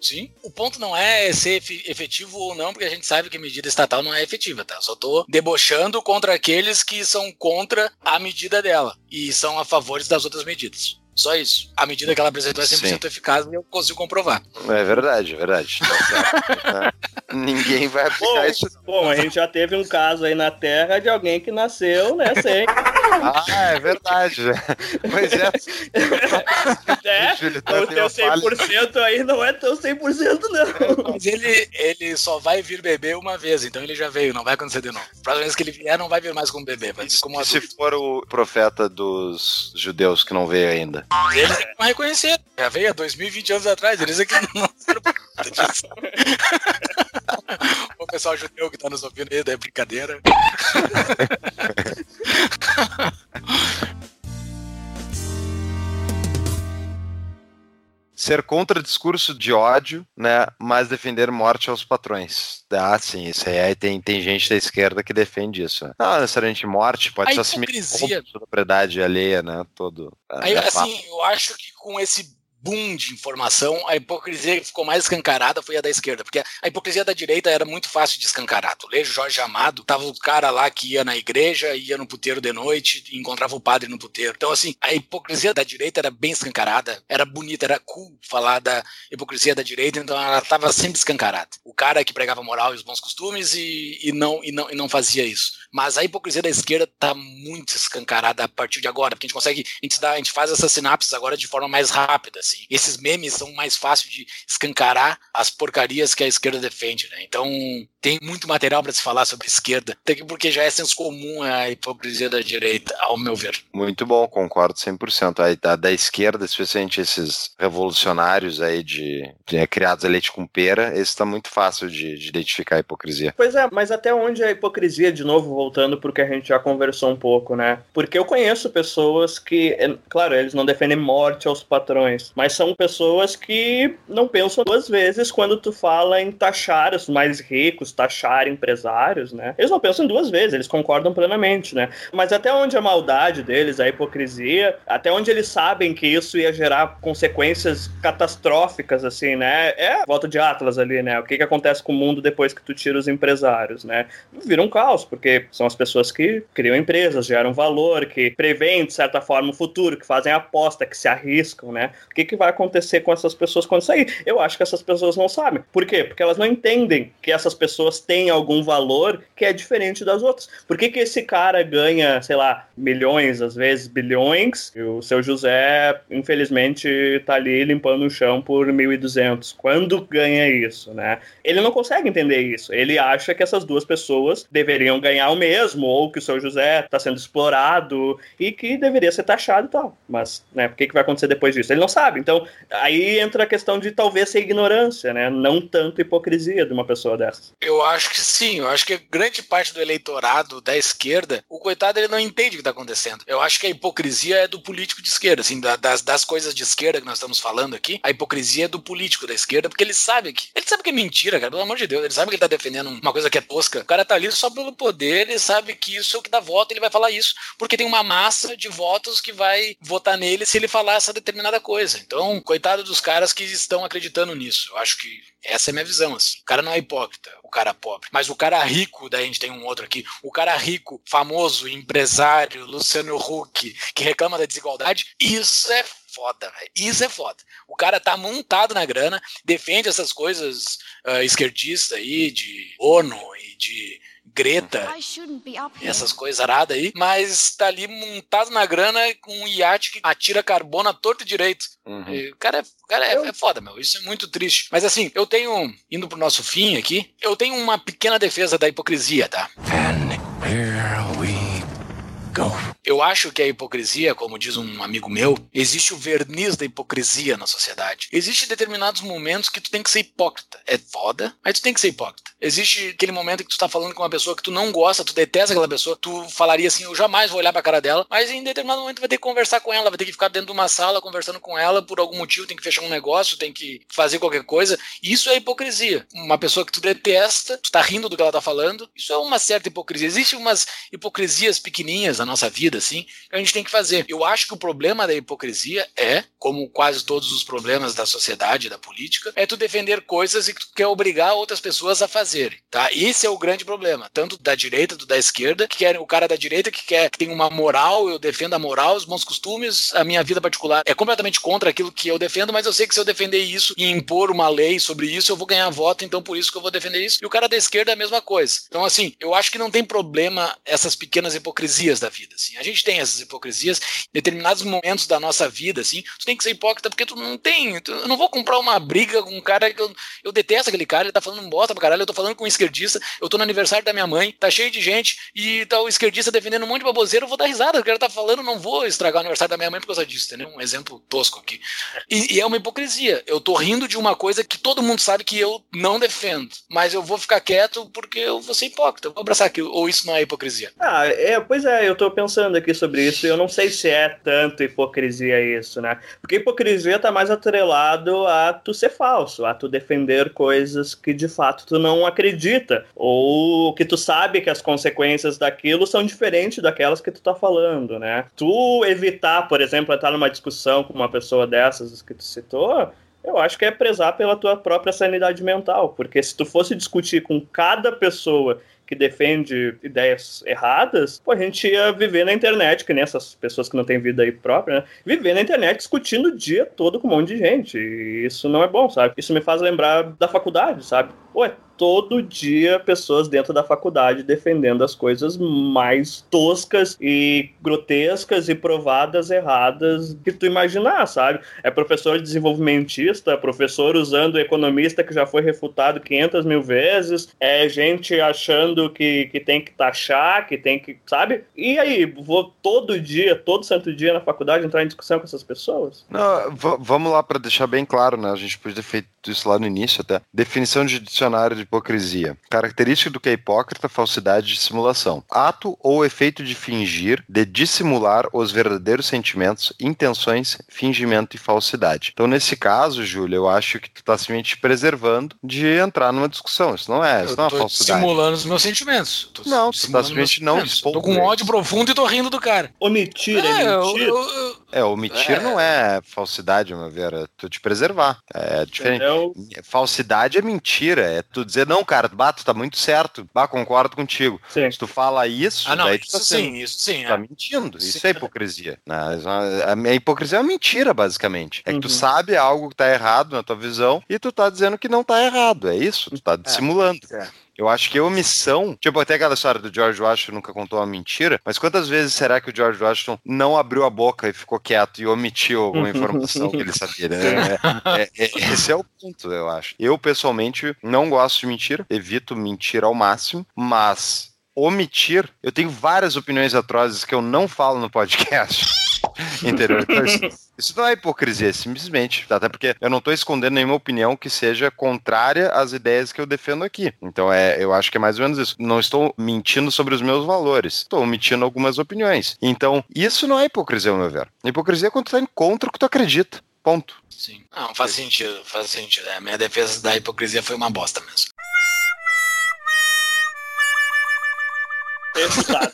Sim. O ponto não é ser efe- efetivo ou não, porque a gente sabe que a medida estatal não é efetiva, tá? Só tô debochando contra aqueles que são contra a medida dela e são a favor das outras medidas. Só isso. A medida que ela apresentou é 100% eficaz e eu consigo comprovar. É verdade, é verdade. Tá. É. Ninguém vai Bom, aplicar isso. bom, a gente já teve um caso aí na Terra de alguém que nasceu, né, sem. Ah, é verdade. Pois é. É, Júlio, o tá teu 100% aí não é teu 100% não. Mas ele, ele só vai vir beber uma vez, então ele já veio, não vai acontecer de novo. Próxima vez que ele vier, não vai vir mais como bebê, vai vir como E se for o profeta dos judeus que não veio ainda? Eles é que não reconheceram. Já veio há 2020 anos atrás, eles é que não. O pessoal judeu que tá nos ouvindo aí, é brincadeira. ser contra discurso de ódio, né, mas defender morte aos patrões. Ah, sim, isso aí tem, tem gente da esquerda que defende isso. Né? Não necessariamente morte, pode A ser hipocrisia- propriedade alheia, né, todo. Aí, é assim, eu acho que com esse boom de informação, a hipocrisia que ficou mais escancarada foi a da esquerda, porque a hipocrisia da direita era muito fácil de escancarar. Tu lê Jorge Amado, tava o cara lá que ia na igreja, ia no puteiro de noite e encontrava o padre no puteiro. Então, assim, a hipocrisia da direita era bem escancarada, era bonita, era cool falar da hipocrisia da direita, então ela tava sempre escancarada. O cara que pregava moral e os bons costumes e, e não, e, não, e não fazia isso. Mas a hipocrisia da esquerda tá muito escancarada a partir de agora, porque a gente consegue, a gente, dá, a gente faz essas sinapses agora de forma mais rápida, assim. Esses memes são mais fáceis de escancarar as porcarias que a esquerda defende, né? Então, tem muito material para se falar sobre a esquerda, até que porque já é senso comum a hipocrisia da direita, ao meu ver. Muito bom, concordo 100%. Aí, da, da esquerda, especialmente esses revolucionários aí de, de é, criados a leite com pera, esse tá muito fácil de, de identificar a hipocrisia. Pois é, mas até onde a hipocrisia, de novo, voltando porque a gente já conversou um pouco, né? Porque eu conheço pessoas que, é, claro, eles não defendem morte aos patrões, mas são pessoas que não pensam duas vezes quando tu fala em taxar os mais ricos, taxar empresários, né? Eles não pensam duas vezes, eles concordam plenamente, né? Mas até onde a maldade deles, a hipocrisia, até onde eles sabem que isso ia gerar consequências catastróficas, assim, né? É a volta de Atlas ali, né? O que, que acontece com o mundo depois que tu tira os empresários, né? Vira um caos, porque são as pessoas que criam empresas, geram valor, que preveem, de certa forma, o futuro, que fazem aposta, que se arriscam, né? O que, que vai acontecer com essas pessoas quando sair? Eu acho que essas pessoas não sabem. Por quê? Porque elas não entendem que essas pessoas têm algum valor que é diferente das outras. Por que, que esse cara ganha, sei lá, milhões, às vezes bilhões, e o seu José, infelizmente, tá ali limpando o chão por 1.200? Quando ganha isso, né? Ele não consegue entender isso. Ele acha que essas duas pessoas deveriam ganhar o mesmo, ou que o seu José está sendo explorado e que deveria ser taxado e tal. Mas, né, o que, que vai acontecer depois disso? Ele não sabe. Então, aí entra a questão de talvez ser ignorância, né? Não tanto hipocrisia de uma pessoa dessas. Eu acho que sim, eu acho que grande parte do eleitorado da esquerda, o coitado ele não entende o que está acontecendo. Eu acho que a hipocrisia é do político de esquerda, assim, da- das, das coisas de esquerda que nós estamos falando aqui, a hipocrisia é do político da esquerda, porque ele sabe que. Ele sabe que é mentira, cara, pelo amor de Deus. Ele sabe que ele tá defendendo uma coisa que é tosca. O cara tá ali só pelo poder, ele sabe que isso é o que dá voto, ele vai falar isso, porque tem uma massa de votos que vai votar nele se ele falar essa determinada coisa. Então, coitado dos caras que estão acreditando nisso. Eu acho que essa é a minha visão, assim. O cara não é hipócrita, o cara pobre. Mas o cara rico, daí a gente tem um outro aqui, o cara rico, famoso, empresário, Luciano Huck, que reclama da desigualdade, isso é foda. Isso é foda. O cara tá montado na grana, defende essas coisas esquerdistas aí, de ONU e de Greta, e essas coisas aradas aí, mas tá ali montado na grana com um iate que atira carbono à torto e direito. Uhum. E O cara, é, cara é, é foda, meu. Isso é muito triste. Mas assim, eu tenho, indo pro nosso fim aqui, eu tenho uma pequena defesa da hipocrisia, tá? Eu acho que a hipocrisia, como diz um amigo meu, existe o verniz da hipocrisia na sociedade. Existe determinados momentos que tu tem que ser hipócrita. É foda, mas tu tem que ser hipócrita. Existe aquele momento que tu tá falando com uma pessoa que tu não gosta, tu detesta aquela pessoa, tu falaria assim, eu jamais vou olhar pra cara dela, mas em determinado momento vai ter que conversar com ela, vai ter que ficar dentro de uma sala conversando com ela por algum motivo, tem que fechar um negócio, tem que fazer qualquer coisa. Isso é hipocrisia. Uma pessoa que tu detesta, tu tá rindo do que ela tá falando, isso é uma certa hipocrisia. Existem umas hipocrisias pequenininhas na nossa vida, assim, que a gente tem que fazer. Eu acho que o problema da hipocrisia é, como quase todos os problemas da sociedade, da política, é tu defender coisas e que tu quer obrigar outras pessoas a fazerem, tá? Esse é o grande problema, tanto da direita, do da esquerda, que quer o cara da direita que quer que tem uma moral, eu defendo a moral, os bons costumes, a minha vida particular é completamente contra aquilo que eu defendo, mas eu sei que se eu defender isso e impor uma lei sobre isso, eu vou ganhar voto, então por isso que eu vou defender isso. E o cara da esquerda é a mesma coisa. Então assim, eu acho que não tem problema essas pequenas hipocrisias da vida, assim. A gente tem essas hipocrisias em determinados momentos da nossa vida, assim. Tu tem que ser hipócrita porque tu não tem, tu- eu não vou comprar uma briga com um cara que eu, eu detesto aquele cara, ele tá falando bosta pra caralho, eu tô falando com um esquerdista, eu tô no aniversário da minha mãe, tá cheio de gente, e tá o esquerdista defendendo um monte de baboseira, eu vou dar risada, o cara tá falando, não vou estragar o aniversário da minha mãe por causa disso, entendeu? Um exemplo tosco aqui. E, e é uma hipocrisia. Eu tô rindo de uma coisa que todo mundo sabe que eu não defendo, mas eu vou ficar quieto porque eu vou ser hipócrita, eu vou abraçar aquilo, ou isso não é hipocrisia? Ah, é, pois é, eu tô pensando aqui sobre isso, e eu não sei se é tanto hipocrisia isso, né? Porque hipocrisia tá mais atrelado a tu ser falso, a tu defender coisas que de fato tu não acredita, ou que tu sabe que as consequências daquilo são diferentes daquelas que tu tá falando, né? Tu evitar, por exemplo, entrar numa discussão com uma pessoa dessas que tu citou, eu acho que é prezar pela tua própria sanidade mental, porque se tu fosse discutir com cada pessoa que defende ideias erradas, pô, a gente ia viver na internet, que nem essas pessoas que não têm vida aí própria, né? Viver na internet discutindo o dia todo com um monte de gente. E isso não é bom, sabe? Isso me faz lembrar da faculdade, sabe? É todo dia pessoas dentro da faculdade defendendo as coisas mais toscas e grotescas e provadas erradas que tu imaginar, sabe? É professor desenvolvimentista, professor usando economista que já foi refutado 500 mil vezes, é gente achando que, que tem que taxar, que tem que, sabe? E aí, vou todo dia, todo santo dia na faculdade entrar em discussão com essas pessoas? Não, vamos lá para deixar bem claro, né? A gente podia ter feito isso lá no início até. Definição de dicionário de hipocrisia. Característica do que é hipócrita, falsidade de simulação. Ato ou efeito de fingir, de dissimular os verdadeiros sentimentos, intenções, fingimento e falsidade. Então, nesse caso, Júlia, eu acho que tu tá simplesmente preservando de entrar numa discussão. Isso não é, isso não é falsidade. simulando os meus sentimentos. Tô não, tu tá simplesmente não expondo. Tô com ódio profundo e tô rindo do cara. Omitir é, é mentir? Eu, eu, é, omitir é. não é falsidade, meu ver, é tu te preservar. É diferente. Entendeu? Falsidade é mentira, é tu dizer, não, cara, bato, tá muito certo, bah, concordo contigo. Sim. Se tu fala isso, ah, não, daí isso tá sim, isso sim. tá é. mentindo. Sim. Isso é hipocrisia. Né? A hipocrisia é uma mentira, basicamente. É que uhum. tu sabe algo que tá errado na tua visão e tu tá dizendo que não tá errado. É isso, tu tá é. dissimulando. É. Eu acho que omissão. Tipo, até aquela história do George Washington nunca contou uma mentira, mas quantas vezes será que o George Washington não abriu a boca e ficou quieto e omitiu alguma informação que ele sabia? Né? É, é, é, esse é o ponto, eu acho. Eu, pessoalmente, não gosto de mentira, evito mentir ao máximo, mas omitir, eu tenho várias opiniões atrozes que eu não falo no podcast. Entendeu? Então, isso não é hipocrisia, é simplesmente. Até porque eu não estou escondendo nenhuma opinião que seja contrária às ideias que eu defendo aqui. Então, é, eu acho que é mais ou menos isso. Não estou mentindo sobre os meus valores. Estou omitindo algumas opiniões. Então, isso não é hipocrisia, ao meu ver. hipocrisia é quando tu está em contra o que tu acredita. Ponto. Sim. Não, faz sentido, faz sentido. A minha defesa da hipocrisia foi uma bosta mesmo. Refutado.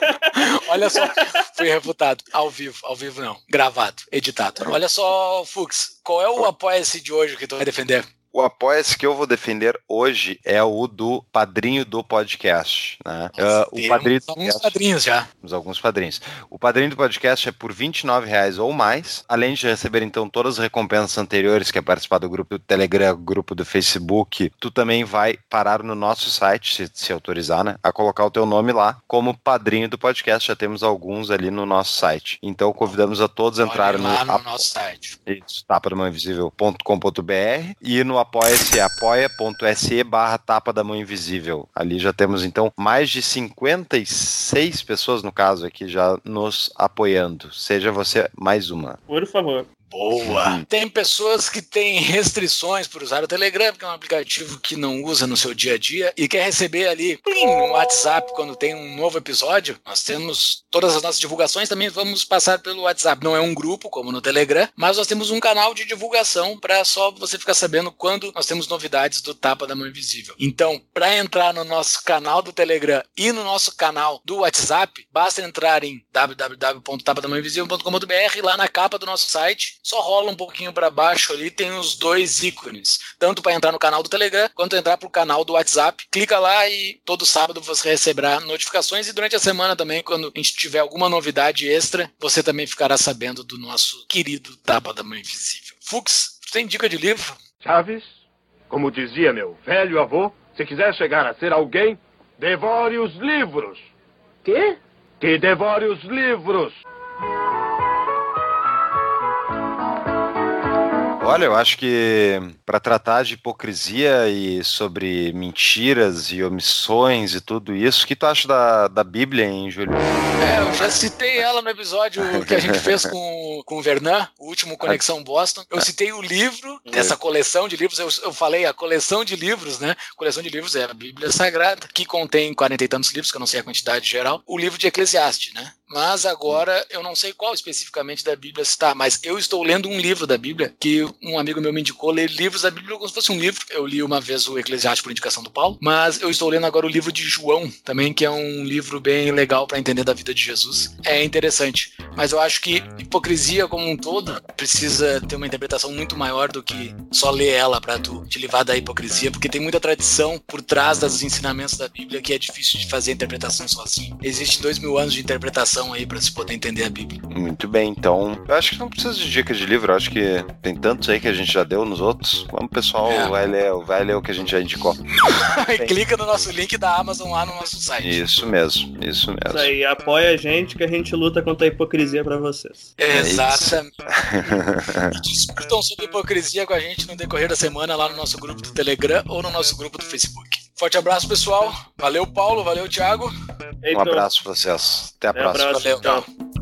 Olha só, fui refutado. Ao vivo, ao vivo não. Gravado, editado. Olha só, Fux, qual é o apoia-se de hoje que tu vai defender? O apoia-se que eu vou defender hoje é o do padrinho do podcast. Né? Uh, o padrinho alguns podcast, padrinhos já. Temos alguns padrinhos. O padrinho do podcast é por R$ reais ou mais, além de receber então todas as recompensas anteriores, que é participar do grupo do Telegram, grupo do Facebook, tu também vai parar no nosso site, se, se autorizar, né? A colocar o teu nome lá como padrinho do podcast. Já temos alguns ali no nosso site. Então convidamos a todos a entrarem no, no nosso site. Isso, tapadamãoinvisível.com.br e no apoia-se, apoia.se barra tapa da mão invisível. Ali já temos então mais de 56 pessoas no caso aqui já nos apoiando. Seja você mais uma. Por favor. Boa! Tem pessoas que têm restrições por usar o Telegram, que é um aplicativo que não usa no seu dia a dia e quer receber ali plim, no WhatsApp quando tem um novo episódio. Nós temos todas as nossas divulgações, também vamos passar pelo WhatsApp. Não é um grupo como no Telegram, mas nós temos um canal de divulgação para só você ficar sabendo quando nós temos novidades do Tapa da Mão Invisível. Então, para entrar no nosso canal do Telegram e no nosso canal do WhatsApp, basta entrar em www.tapadamãoinvisível.com.br lá na capa do nosso site só rola um pouquinho para baixo ali, tem os dois ícones, tanto para entrar no canal do Telegram quanto entrar para o canal do WhatsApp. Clica lá e todo sábado você receberá notificações e durante a semana também, quando a gente tiver alguma novidade extra, você também ficará sabendo do nosso querido Tapa da Mãe Invisível. Fux, tem dica de livro? Chaves, como dizia meu velho avô, se quiser chegar a ser alguém, devore os livros. Quê? Que devore os livros. Olha, eu acho que para tratar de hipocrisia e sobre mentiras e omissões e tudo isso, o que tu acha da, da Bíblia, hein, Júlio? É, eu já citei ela no episódio que a gente fez com, com o Vernan, o último Conexão Boston. Eu citei o livro dessa coleção de livros, eu, eu falei a coleção de livros, né? Coleção de livros é a Bíblia Sagrada, que contém quarenta e tantos livros, que eu não sei a quantidade geral. O livro de Eclesiastes, né? Mas agora eu não sei qual especificamente da Bíblia está, mas eu estou lendo um livro da Bíblia que um amigo meu me indicou ler livros da Bíblia como se fosse um livro. Eu li uma vez o Eclesiastes por indicação do Paulo, mas eu estou lendo agora o livro de João também, que é um livro bem legal para entender da vida de Jesus. É interessante, mas eu acho que hipocrisia como um todo precisa ter uma interpretação muito maior do que só ler ela para tu te livrar da hipocrisia, porque tem muita tradição por trás dos ensinamentos da Bíblia que é difícil de fazer a interpretação sozinho. Existe dois mil anos de interpretação aí para se poder entender a Bíblia. Muito bem, então. Eu acho que não precisa de dicas de livro, eu acho que tem tantos aí que a gente já deu nos outros. Vamos, pessoal, É. vai, ler, vai ler o que a gente já indicou. Clica no nosso link da Amazon lá no nosso site. Isso mesmo, isso Isso mesmo. aí, apoia a gente que a gente luta contra a hipocrisia pra vocês. Exatamente. E discutam sobre hipocrisia com a gente no decorrer da semana lá no nosso grupo do Telegram ou no nosso grupo do Facebook. Forte abraço, pessoal. Valeu, Paulo. Valeu, Thiago. Um abraço pra vocês. Até a próxima. próxima. Valeu. Tchau.